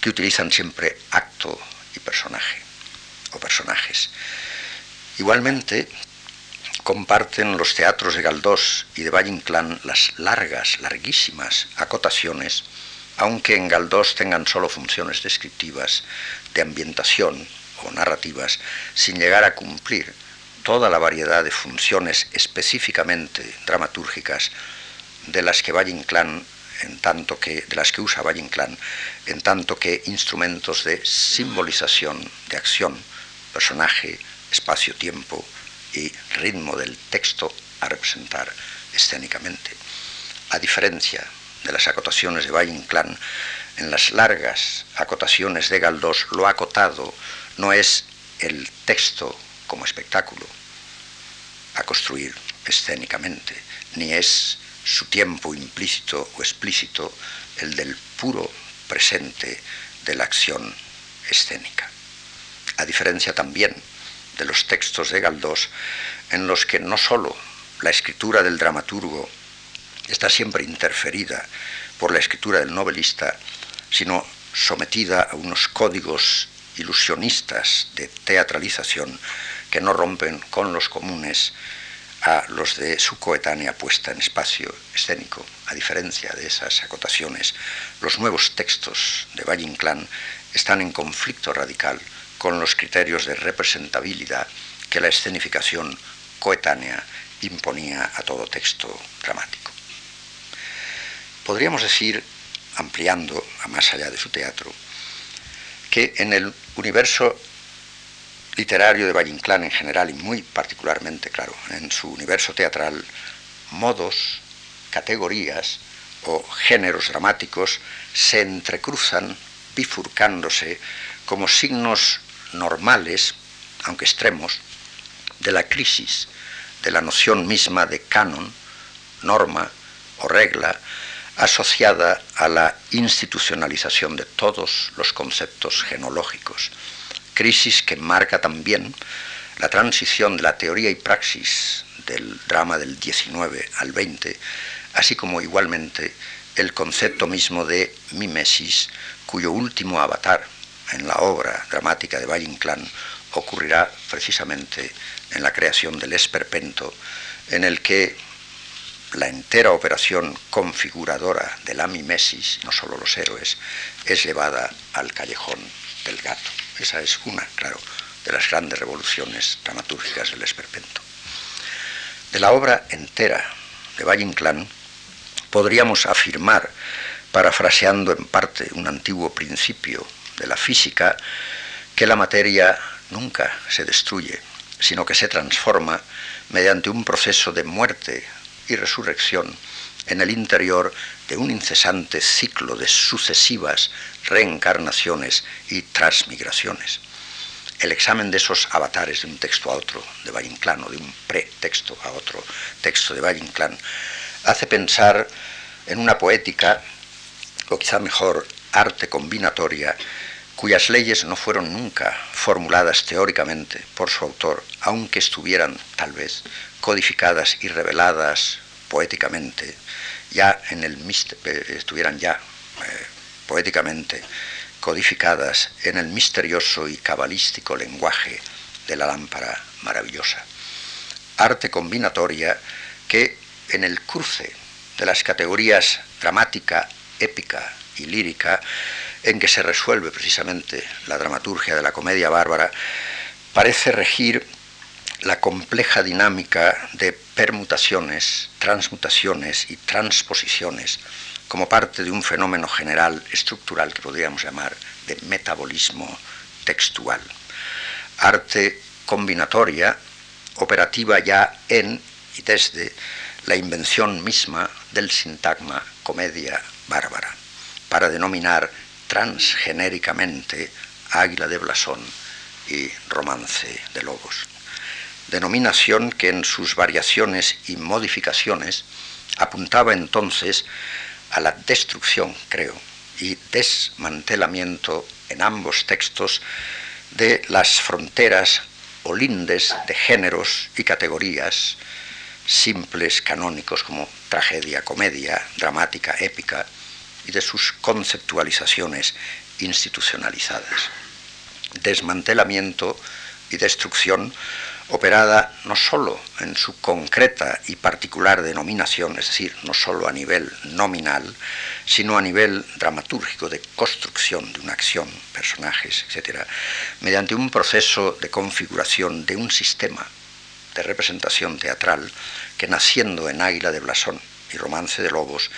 que utilizan siempre acto y personaje o personajes. Igualmente, comparten los teatros de Galdós y de Valle Inclán las largas, larguísimas acotaciones, aunque en Galdós tengan solo funciones descriptivas, de ambientación o narrativas, sin llegar a cumplir toda la variedad de funciones específicamente dramatúrgicas de las que Valle Inclán en tanto que, de las que usa Valle Inclán, en tanto que instrumentos de simbolización, de acción, personaje, espacio-tiempo y ritmo del texto a representar escénicamente. A diferencia de las acotaciones de Valle Inclán, en las largas acotaciones de Galdós lo acotado no es el texto como espectáculo a construir escénicamente, ni es su tiempo implícito o explícito el del puro presente de la acción escénica. A diferencia también de los textos de Galdós, en los que no sólo la escritura del dramaturgo está siempre interferida por la escritura del novelista, sino sometida a unos códigos ilusionistas de teatralización que no rompen con los comunes a los de su coetánea puesta en espacio escénico. A diferencia de esas acotaciones, los nuevos textos de Valle Inclán están en conflicto radical con los criterios de representabilidad que la escenificación coetánea imponía a todo texto dramático. Podríamos decir, ampliando a más allá de su teatro, que en el universo literario de Valle Inclán en general y muy particularmente, claro, en su universo teatral, modos, categorías o géneros dramáticos se entrecruzan bifurcándose como signos normales, aunque extremos, de la crisis de la noción misma de canon, norma o regla asociada a la institucionalización de todos los conceptos genológicos. Crisis que marca también la transición de la teoría y praxis del drama del 19 al 20, así como igualmente el concepto mismo de mimesis, cuyo último avatar en la obra dramática de Valle Inclán ocurrirá precisamente en la creación del esperpento, en el que la entera operación configuradora de la mimesis, no solo los héroes, es llevada al callejón del gato. Esa es una, claro, de las grandes revoluciones dramatúrgicas del esperpento. De la obra entera de Valle Inclán podríamos afirmar, parafraseando en parte un antiguo principio de la física, que la materia nunca se destruye, sino que se transforma mediante un proceso de muerte y resurrección en el interior de un incesante ciclo de sucesivas reencarnaciones y transmigraciones. El examen de esos avatares de un texto a otro de Valle Inclán o de un pretexto a otro texto de Valle Inclán hace pensar en una poética, o quizá mejor arte combinatoria, cuyas leyes no fueron nunca formuladas teóricamente por su autor, aunque estuvieran tal vez codificadas y reveladas poéticamente ya en el eh, estuvieran ya eh, poéticamente codificadas en el misterioso y cabalístico lenguaje de la lámpara maravillosa. Arte combinatoria que en el cruce de las categorías dramática, épica y lírica, en que se resuelve precisamente la dramaturgia de la comedia bárbara, parece regir la compleja dinámica de permutaciones, transmutaciones y transposiciones como parte de un fenómeno general estructural que podríamos llamar de metabolismo textual. Arte combinatoria, operativa ya en y desde la invención misma del sintagma comedia bárbara, para denominar transgenéricamente águila de blasón y romance de lobos. Denominación que en sus variaciones y modificaciones apuntaba entonces a la destrucción, creo, y desmantelamiento en ambos textos de las fronteras o lindes de géneros y categorías simples, canónicos como tragedia, comedia, dramática, épica, y de sus conceptualizaciones institucionalizadas. Desmantelamiento y destrucción operada no sólo en su concreta y particular denominación, es decir, no sólo a nivel nominal, sino a nivel dramatúrgico de construcción de una acción, personajes, etc., mediante un proceso de configuración de un sistema de representación teatral que naciendo en Águila de Blasón y Romance de Lobos,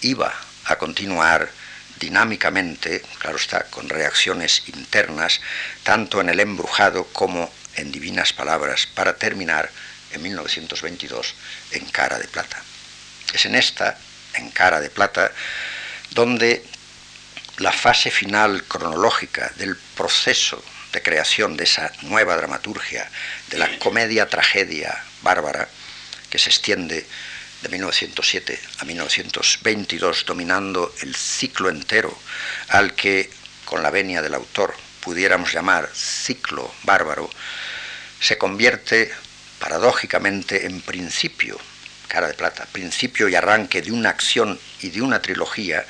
iba a continuar dinámicamente, claro está, con reacciones internas, tanto en el embrujado como en divinas palabras para terminar en 1922 en Cara de Plata. Es en esta, en Cara de Plata, donde la fase final cronológica del proceso de creación de esa nueva dramaturgia, de la comedia-tragedia bárbara, que se extiende de 1907 a 1922, dominando el ciclo entero al que, con la venia del autor, pudiéramos llamar ciclo bárbaro, se convierte paradójicamente en principio, cara de plata, principio y arranque de una acción y de una trilogía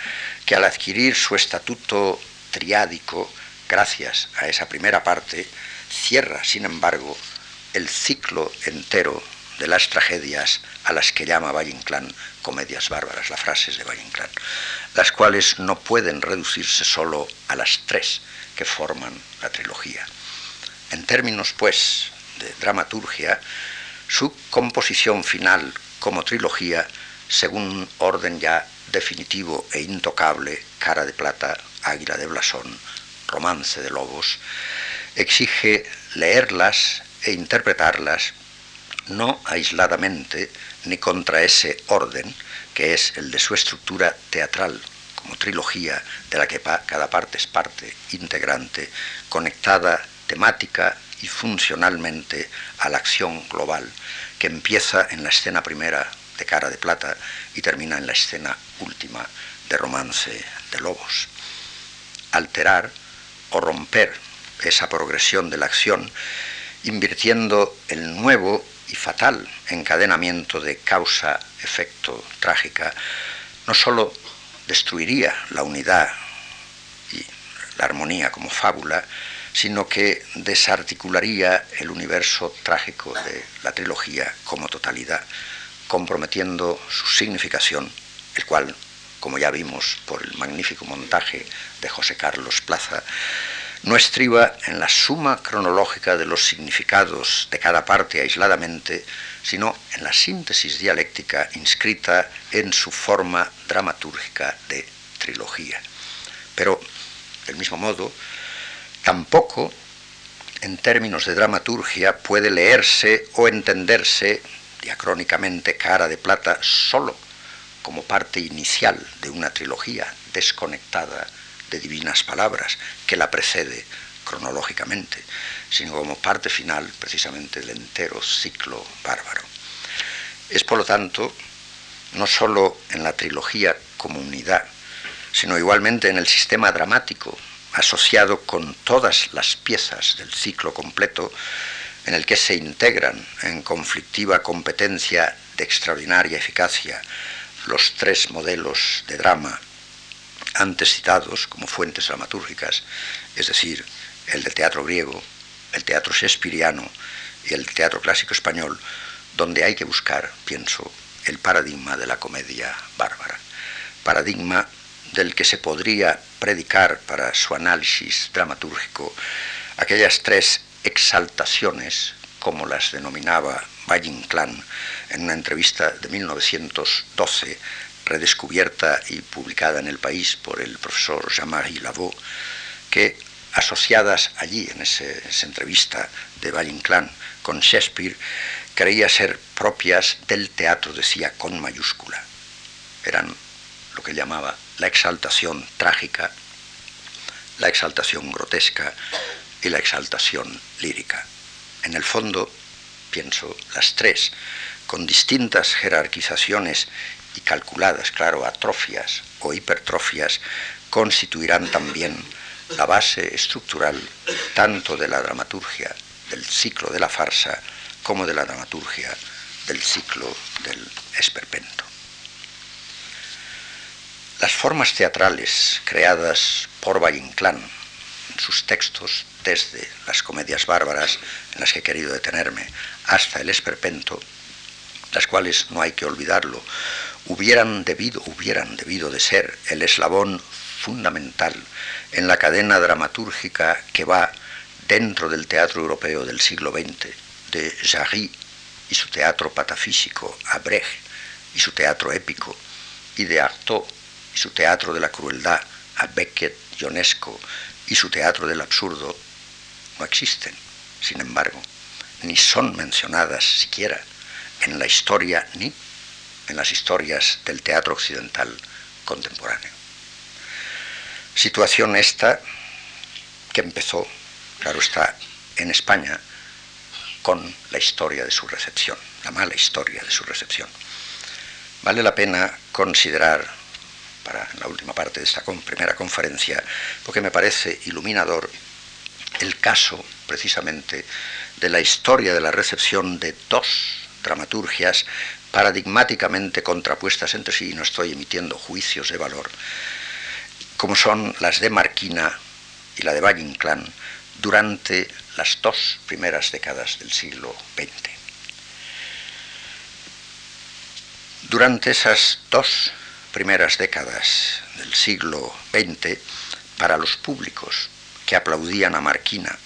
que al adquirir su estatuto triádico gracias a esa primera parte, cierra, sin embargo, el ciclo entero de las tragedias a las que llama Valle Inclán comedias bárbaras, las frases de Valle Inclán, las cuales no pueden reducirse solo a las tres que forman la trilogía. En términos, pues, de dramaturgia, su composición final como trilogía, según un orden ya definitivo e intocable, Cara de Plata, Águila de Blasón, Romance de Lobos, exige leerlas e interpretarlas no aisladamente ni contra ese orden que es el de su estructura teatral como trilogía de la que cada parte es parte integrante, conectada temática y funcionalmente a la acción global que empieza en la escena primera de Cara de Plata y termina en la escena última de Romance de Lobos. Alterar o romper esa progresión de la acción invirtiendo el nuevo y fatal encadenamiento de causa-efecto trágica, no sólo destruiría la unidad y la armonía como fábula, sino que desarticularía el universo trágico de la trilogía como totalidad, comprometiendo su significación, el cual, como ya vimos por el magnífico montaje de José Carlos Plaza, no estriba en la suma cronológica de los significados de cada parte aisladamente, sino en la síntesis dialéctica inscrita en su forma dramatúrgica de trilogía. Pero, del mismo modo, tampoco en términos de dramaturgia puede leerse o entenderse diacrónicamente cara de plata solo como parte inicial de una trilogía desconectada de divinas palabras que la precede cronológicamente, sino como parte final precisamente del entero ciclo bárbaro. Es por lo tanto no sólo en la trilogía como unidad, sino igualmente en el sistema dramático asociado con todas las piezas del ciclo completo en el que se integran en conflictiva competencia de extraordinaria eficacia los tres modelos de drama antes citados como fuentes dramatúrgicas, es decir, el del teatro griego, el teatro shakespeariano y el teatro clásico español, donde hay que buscar, pienso, el paradigma de la comedia bárbara, paradigma del que se podría predicar para su análisis dramatúrgico aquellas tres exaltaciones, como las denominaba Valle Inclán en una entrevista de 1912 redescubierta y publicada en el país por el profesor Jean-Marie Lavaux, que asociadas allí en esa entrevista de Valle Inclán con Shakespeare, creía ser propias del teatro, decía, con mayúscula. Eran lo que llamaba la exaltación trágica, la exaltación grotesca y la exaltación lírica. En el fondo, pienso, las tres, con distintas jerarquizaciones calculadas, claro, atrofias o hipertrofias, constituirán también la base estructural tanto de la dramaturgia del ciclo de la farsa como de la dramaturgia del ciclo del esperpento. Las formas teatrales creadas por Valle Inclán en sus textos, desde las comedias bárbaras en las que he querido detenerme hasta el esperpento, las cuales, no hay que olvidarlo, hubieran debido, hubieran debido de ser el eslabón fundamental en la cadena dramatúrgica que va dentro del teatro europeo del siglo XX, de Jarry y su teatro patafísico, a Brecht y su teatro épico, y de Artaud y su teatro de la crueldad, a Beckett, Ionesco y su teatro del absurdo, no existen, sin embargo, ni son mencionadas siquiera en la historia ni en las historias del teatro occidental contemporáneo. Situación esta que empezó, claro está, en España con la historia de su recepción, la mala historia de su recepción. Vale la pena considerar, para la última parte de esta primera conferencia, porque me parece iluminador el caso precisamente de la historia de la recepción de dos dramaturgias paradigmáticamente contrapuestas entre sí, y no estoy emitiendo juicios de valor, como son las de Marquina y la de Valle Inclán durante las dos primeras décadas del siglo XX. Durante esas dos primeras décadas del siglo XX, para los públicos que aplaudían a Marquina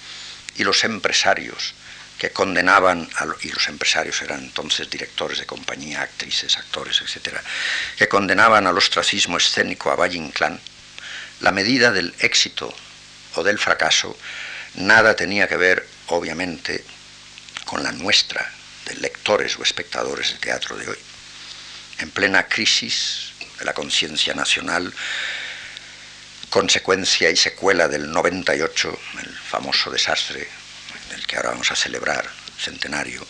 y los empresarios que condenaban, a, y los empresarios eran entonces directores de compañía, actrices, actores, etc., que condenaban al ostracismo escénico a Valle Inclán, la medida del éxito o del fracaso nada tenía que ver, obviamente, con la nuestra, de lectores o espectadores de teatro de hoy. En plena crisis de la conciencia nacional, consecuencia y secuela del 98, el famoso desastre del que ahora vamos a celebrar centenario,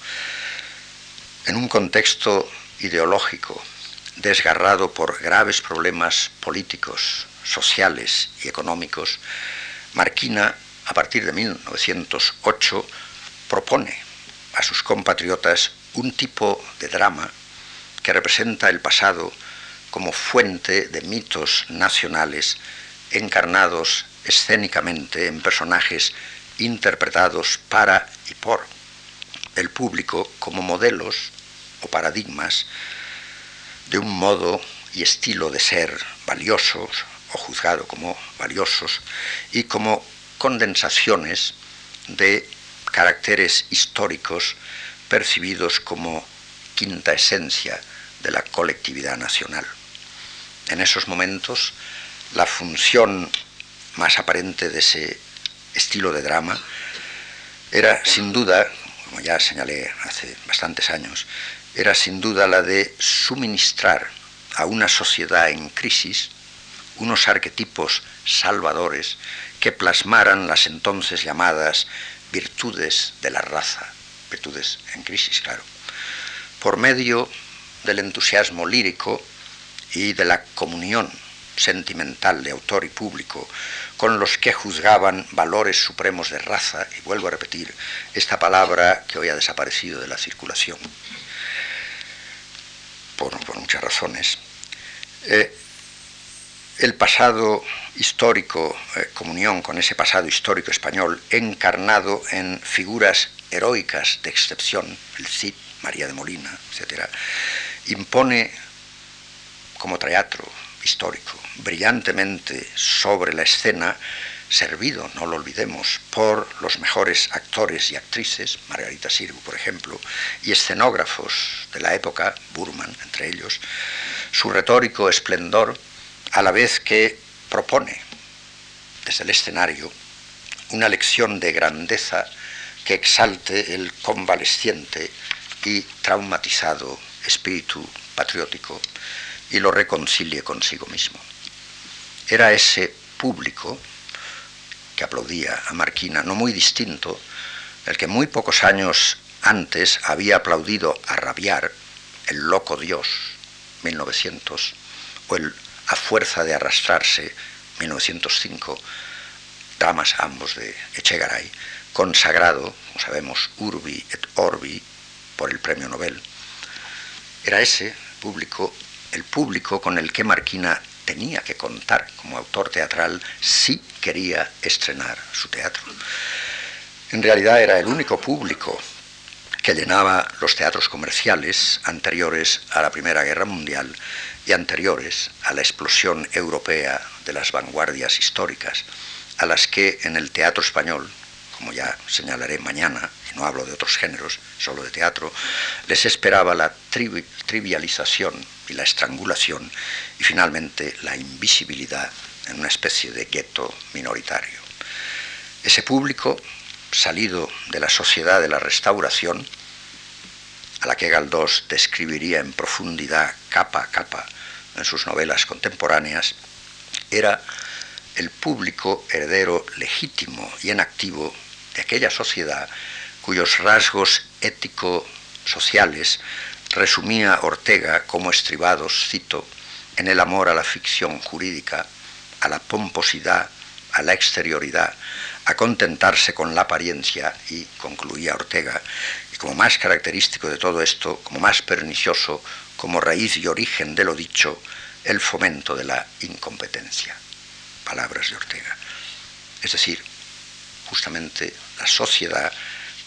en un contexto ideológico desgarrado por graves problemas políticos, sociales y económicos, Marquina, a partir de 1908, propone a sus compatriotas un tipo de drama que representa el pasado como fuente de mitos nacionales encarnados escénicamente en personajes interpretados para y por el público como modelos o paradigmas de un modo y estilo de ser valiosos o juzgado como valiosos y como condensaciones de caracteres históricos percibidos como quinta esencia de la colectividad nacional. En esos momentos, la función más aparente de ese estilo de drama era sin duda, como ya señalé hace bastantes años, era sin duda la de suministrar a una sociedad en crisis unos arquetipos salvadores que plasmaran las entonces llamadas virtudes de la raza, virtudes en crisis, claro, por medio del entusiasmo lírico y de la comunión sentimental de autor y público con los que juzgaban valores supremos de raza, y vuelvo a repetir esta palabra que hoy ha desaparecido de la circulación, por, muchas razones, eh, el pasado histórico, eh, comunión con ese pasado histórico español, encarnado en figuras heroicas de excepción, el Cid, María de Molina, etc., impone como teatro histórico, brillantemente sobre la escena, servido, no lo olvidemos, por los mejores actores y actrices, Margarita Sirgu, por ejemplo, y escenógrafos de la época, Burman entre ellos, su retórico esplendor, a la vez que propone desde el escenario una lección de grandeza que exalte el convalesciente y traumatizado espíritu patriótico y lo reconcilie consigo mismo. Era ese público que aplaudía a Marquina, no muy distinto del que muy pocos años antes había aplaudido a Rabiar, el loco Dios, 1900, o el A fuerza de arrastrarse, 1905, dramas ambos de Echegaray, consagrado, como sabemos, Urbi et Orbi por el premio Nobel. Era ese público el público con el que Marquina tenía que contar como autor teatral si quería estrenar su teatro. En realidad era el único público que llenaba los teatros comerciales anteriores a la Primera Guerra Mundial y anteriores a la explosión europea de las vanguardias históricas, a las que en el teatro español, como ya señalaré mañana, y no hablo de otros géneros, solo de teatro, les esperaba la trivialización y la estrangulación y finalmente la invisibilidad en una especie de gueto minoritario. Ese público, salido de la sociedad de la restauración, a la que Galdós describiría en profundidad capa a capa en sus novelas contemporáneas, era el público heredero legítimo y en activo de aquella sociedad cuyos rasgos ético-sociales resumía Ortega como estribados, cito, en el amor a la ficción jurídica, a la pomposidad, a la exterioridad, a contentarse con la apariencia y, concluía Ortega, y como más característico de todo esto, como más pernicioso, como raíz y origen de lo dicho, el fomento de la incompetencia. Palabras de Ortega. es decir, justamente la sociedad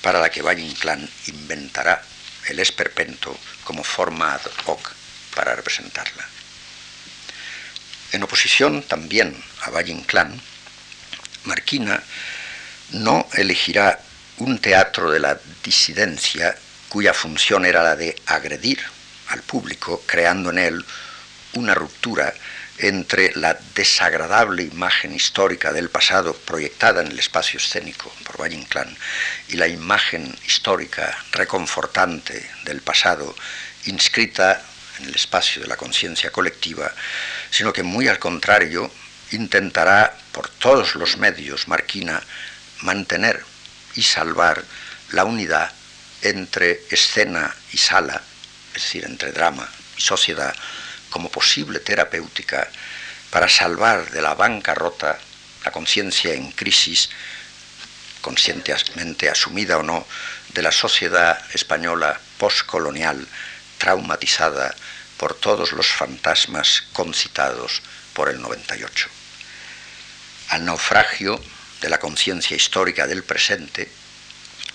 para la que Valle Inclán inventará el esperpento como forma ad hoc para representarla. En oposición también a Valle Inclán, Marquina no elegirá un teatro de la disidencia cuya función era la de agredir al público, creando en él una ruptura entre la desagradable imagen histórica del pasado proyectada en el espacio escénico por Valle Inclán y la imagen histórica reconfortante del pasado inscrita en el espacio de la conciencia colectiva, sino que muy al contrario intentará por todos los medios Marquina mantener y salvar la unidad entre escena y sala, es decir, entre drama y sociedad, como posible terapéutica para salvar de la bancarrota la conciencia en crisis, conscientemente asumida o no, de la sociedad española postcolonial traumatizada por todos los fantasmas concitados por el 98. Al naufragio de la conciencia histórica del presente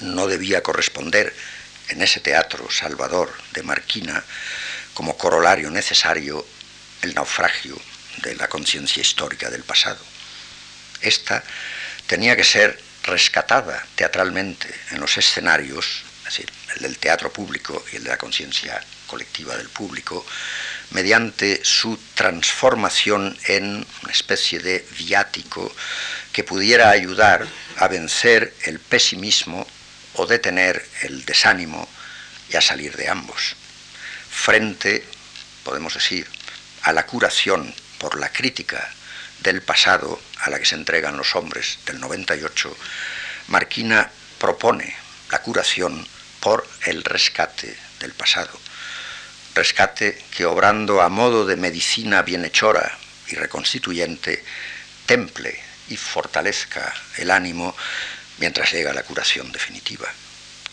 no debía corresponder en ese teatro salvador de Marquina como corolario necesario el naufragio de la conciencia histórica del pasado. Esta tenía que ser rescatada teatralmente en los escenarios, es decir, el del teatro público y el de la conciencia colectiva del público, mediante su transformación en una especie de viático que pudiera ayudar a vencer el pesimismo o detener el desánimo y a salir de ambos frente, podemos decir, a la curación por la crítica del pasado a la que se entregan los hombres del 98, Marquina propone la curación por el rescate del pasado. Rescate que obrando a modo de medicina bienhechora y reconstituyente, temple y fortalezca el ánimo mientras llega la curación definitiva.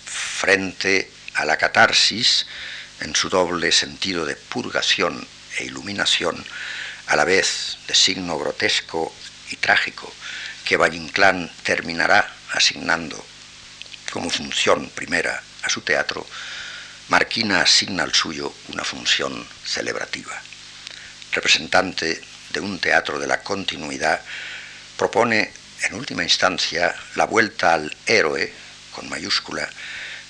Frente a la catarsis, en su doble sentido de purgación e iluminación, a la vez de signo grotesco y trágico, que Valle terminará asignando como función primera a su teatro, Marquina asigna al suyo una función celebrativa. Representante de un teatro de la continuidad, propone en última instancia la vuelta al héroe, con mayúscula,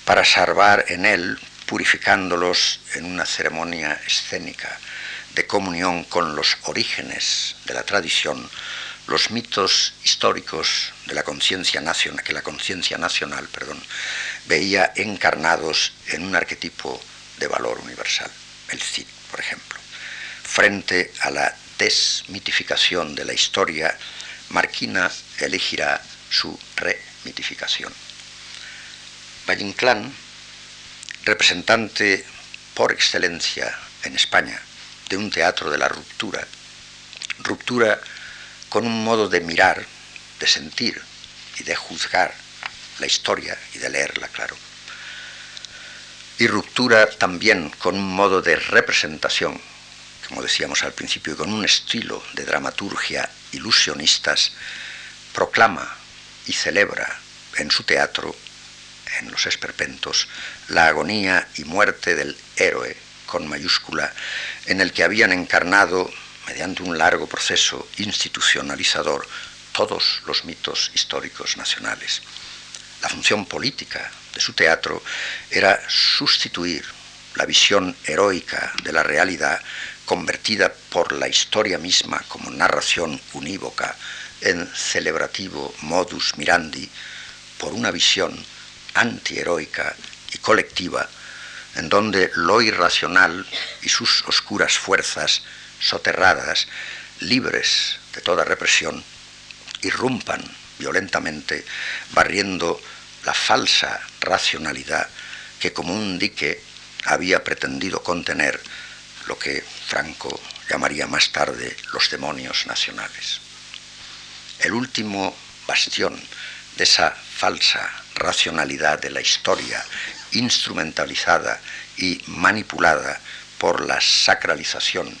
para salvar en él purificándolos en una ceremonia escénica de comunión con los orígenes de la tradición, los mitos históricos de la conciencia nacional, que la conciencia nacional, perdón, veía encarnados en un arquetipo de valor universal, el Cid, por ejemplo. Frente a la desmitificación de la historia, Marquina elegirá su remitificación. Valle representante por excelencia en España de un teatro de la ruptura, ruptura con un modo de mirar, de sentir y de juzgar la historia y de leerla, claro. Y ruptura también con un modo de representación, como decíamos al principio, con un estilo de dramaturgia ilusionistas, proclama y celebra en su teatro en los esperpentos la agonía y muerte del héroe con mayúscula en el que habían encarnado, mediante un largo proceso institucionalizador, todos los mitos históricos nacionales. La función política de su teatro era sustituir la visión heroica de la realidad convertida por la historia misma como narración unívoca en celebrativo modus mirandi por una visión antiheroica y colectiva, en donde lo irracional y sus oscuras fuerzas soterradas, libres de toda represión, irrumpan violentamente, barriendo la falsa racionalidad que como un dique había pretendido contener lo que Franco llamaría más tarde los demonios nacionales. El último bastión de esa falsa racionalidad de la historia instrumentalizada y manipulada por la sacralización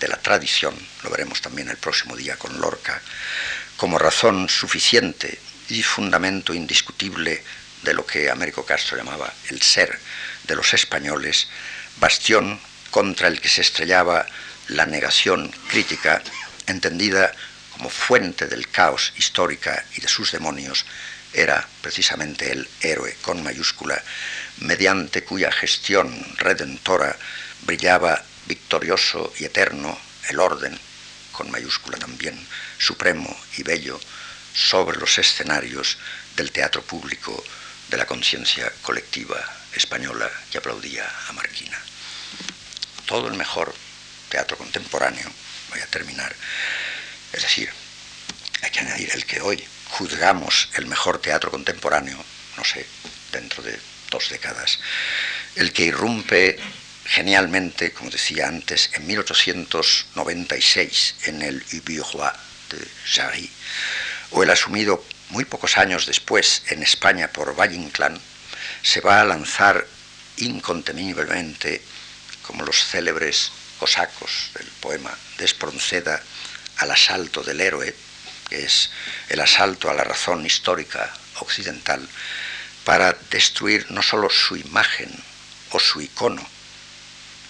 de la tradición, lo veremos también el próximo día con Lorca, como razón suficiente y fundamento indiscutible de lo que Américo Castro llamaba el ser de los españoles, bastión contra el que se estrellaba la negación crítica, entendida como fuente del caos histórica y de sus demonios, era precisamente el héroe con mayúscula, mediante cuya gestión redentora brillaba victorioso y eterno el orden, con mayúscula también, supremo y bello, sobre los escenarios del teatro público de la conciencia colectiva española que aplaudía a Marquina. Todo el mejor teatro contemporáneo, voy a terminar, es decir, hay que añadir el que hoy juzgamos el mejor teatro contemporáneo, no sé, dentro de dos décadas, el que irrumpe genialmente, como decía antes, en 1896 en el Uburois de Jarry, o el asumido muy pocos años después en España por Valle Inclán, se va a lanzar inconteniblemente como los célebres cosacos del poema de Espronceda al asalto del héroe, que es el asalto a la razón histórica occidental, para destruir no sólo su imagen o su icono,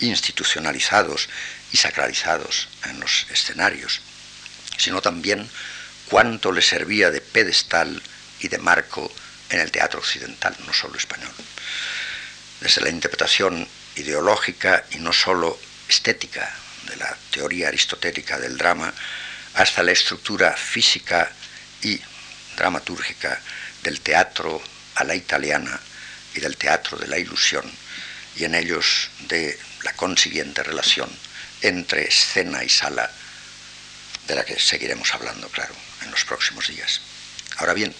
institucionalizados y sacralizados en los escenarios, sino también cuánto le servía de pedestal y de marco en el teatro occidental, no solo español. Desde la interpretación ideológica y no solo estética de la teoría aristotélica del drama, hasta la estructura física y dramatúrgica del teatro a la italiana y del teatro de la ilusión, y en ellos de la consiguiente relación entre escena y sala, de la que seguiremos hablando, claro, en los próximos días. Ahora bien,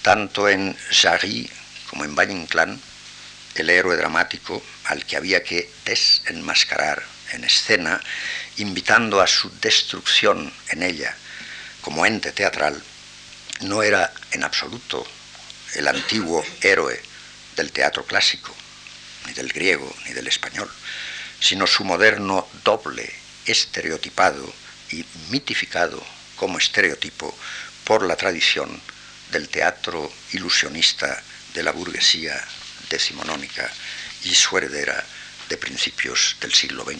tanto en Jarry como en Valle Inclán, el héroe dramático al que había que desenmascarar en escena, invitando a su destrucción en ella como ente teatral, no era en absoluto el antiguo héroe del teatro clásico, ni del griego, ni del español, sino su moderno doble, estereotipado y mitificado como estereotipo por la tradición del teatro ilusionista de la burguesía decimonónica y su heredera de principios del siglo XX.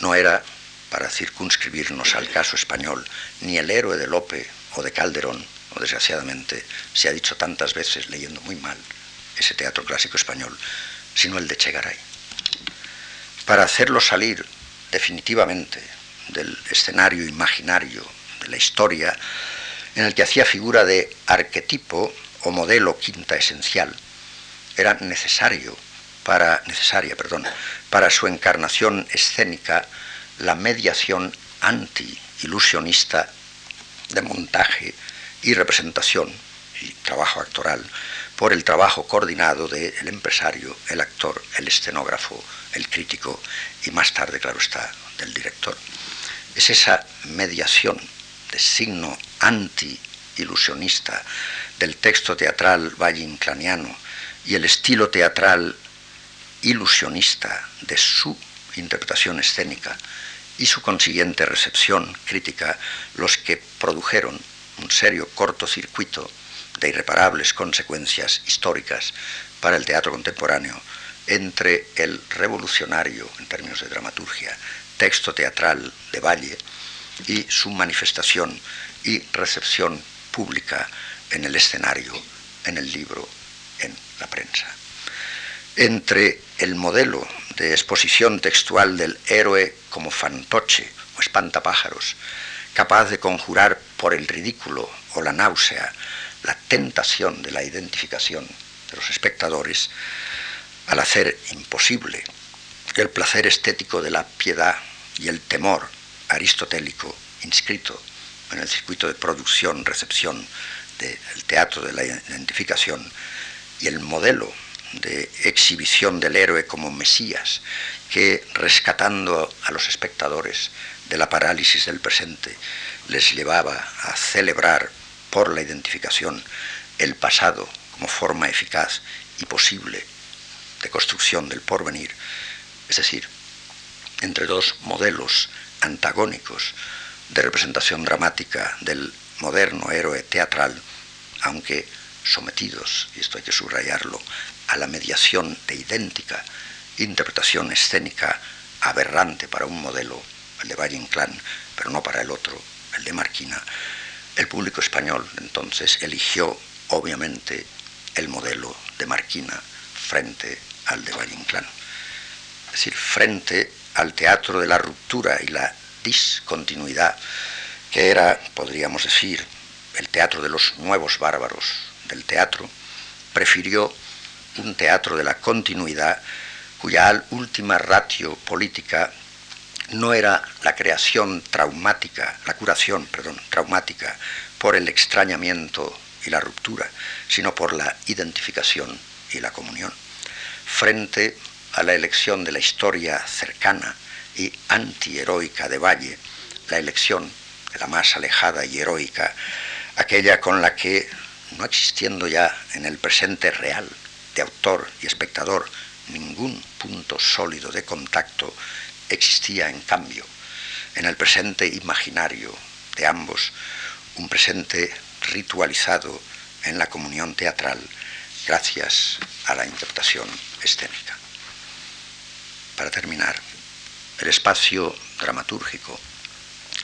No era, para circunscribirnos al caso español, ni el héroe de Lope o de Calderón, o desgraciadamente se ha dicho tantas veces leyendo muy mal ese teatro clásico español, sino el de Chegaray. Para hacerlo salir definitivamente del escenario imaginario de la historia, en el que hacía figura de arquetipo o modelo quinta esencial, era necesario para, necesaria perdón, para su encarnación escénica la mediación anti-ilusionista de montaje y representación y trabajo actoral por el trabajo coordinado del empresario, el actor, el escenógrafo, el crítico y más tarde, claro está, del director. Es esa mediación de signo anti-ilusionista del texto teatral valle-inclaniano y el estilo teatral ilusionista de su interpretación escénica y su consiguiente recepción crítica los que produjeron un serio cortocircuito de irreparables consecuencias históricas para el teatro contemporáneo entre el revolucionario, en términos de dramaturgia, texto teatral de Valle y su manifestación y recepción pública en el escenario, en el libro, en la prensa. Entre el modelo de exposición textual del héroe como fantoche o espantapájaros, capaz de conjurar por el ridículo o la náusea la tentación de la identificación de los espectadores, al hacer imposible el placer estético de la piedad y el temor aristotélico inscrito en el circuito de producción, recepción del teatro de la identificación y el modelo de exhibición del héroe como Mesías, que rescatando a los espectadores de la parálisis del presente, les llevaba a celebrar por la identificación el pasado como forma eficaz y posible de construcción del porvenir, es decir, entre dos modelos antagónicos, de representación dramática del moderno héroe teatral, aunque sometidos, y esto hay que subrayarlo, a la mediación de idéntica interpretación escénica aberrante para un modelo, el de Valle Inclán, pero no para el otro, el de Marquina, el público español entonces eligió obviamente el modelo de Marquina frente al de Valle Inclán. Es decir, frente al teatro de la ruptura y la discontinuidad, que era, podríamos decir, el teatro de los nuevos bárbaros del teatro, prefirió un teatro de la continuidad cuya última ratio política no era la creación traumática, la curación, perdón, traumática por el extrañamiento y la ruptura, sino por la identificación y la comunión. Frente a la elección de la historia cercana y antiheroica de Valle, la elección de la más alejada y heroica, aquella con la que, no existiendo ya en el presente real de autor y espectador ningún punto sólido de contacto, existía en cambio en el presente imaginario de ambos un presente ritualizado en la comunión teatral gracias a la interpretación escénica. Para terminar, el espacio dramatúrgico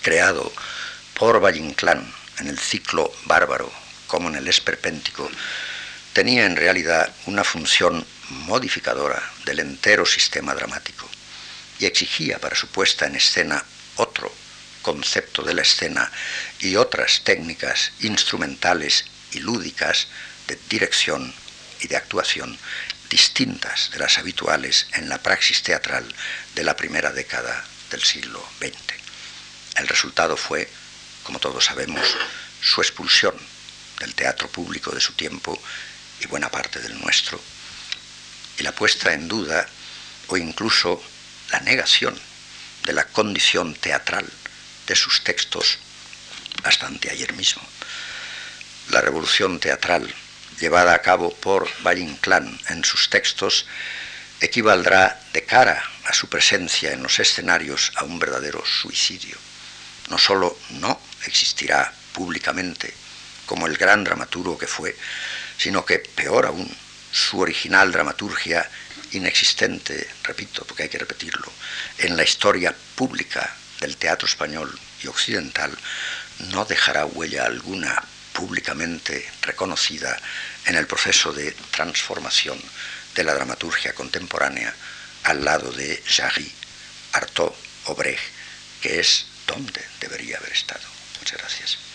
creado por Valle en el ciclo bárbaro como en el esperpéntico tenía en realidad una función modificadora del entero sistema dramático y exigía para su puesta en escena otro concepto de la escena y otras técnicas instrumentales y lúdicas de dirección y de actuación distintas de las habituales en la praxis teatral de la primera década del siglo XX. El resultado fue, como todos sabemos, su expulsión del teatro público de su tiempo y buena parte del nuestro, y la puesta en duda o incluso la negación de la condición teatral de sus textos hasta ayer mismo. La revolución teatral llevada a cabo por Valle Inclán en sus textos equivaldrá de cara a su presencia en los escenarios a un verdadero suicidio. No solo no existirá públicamente como el gran dramaturgo que fue, sino que, peor aún, su original dramaturgia inexistente, repito, porque hay que repetirlo, en la historia pública del teatro español y occidental, no dejará huella alguna públicamente reconocida en el proceso de transformación de la dramaturgia contemporánea al lado de Jarry, Artaud o Brecht, que es donde debería haber estado. Muchas gracias.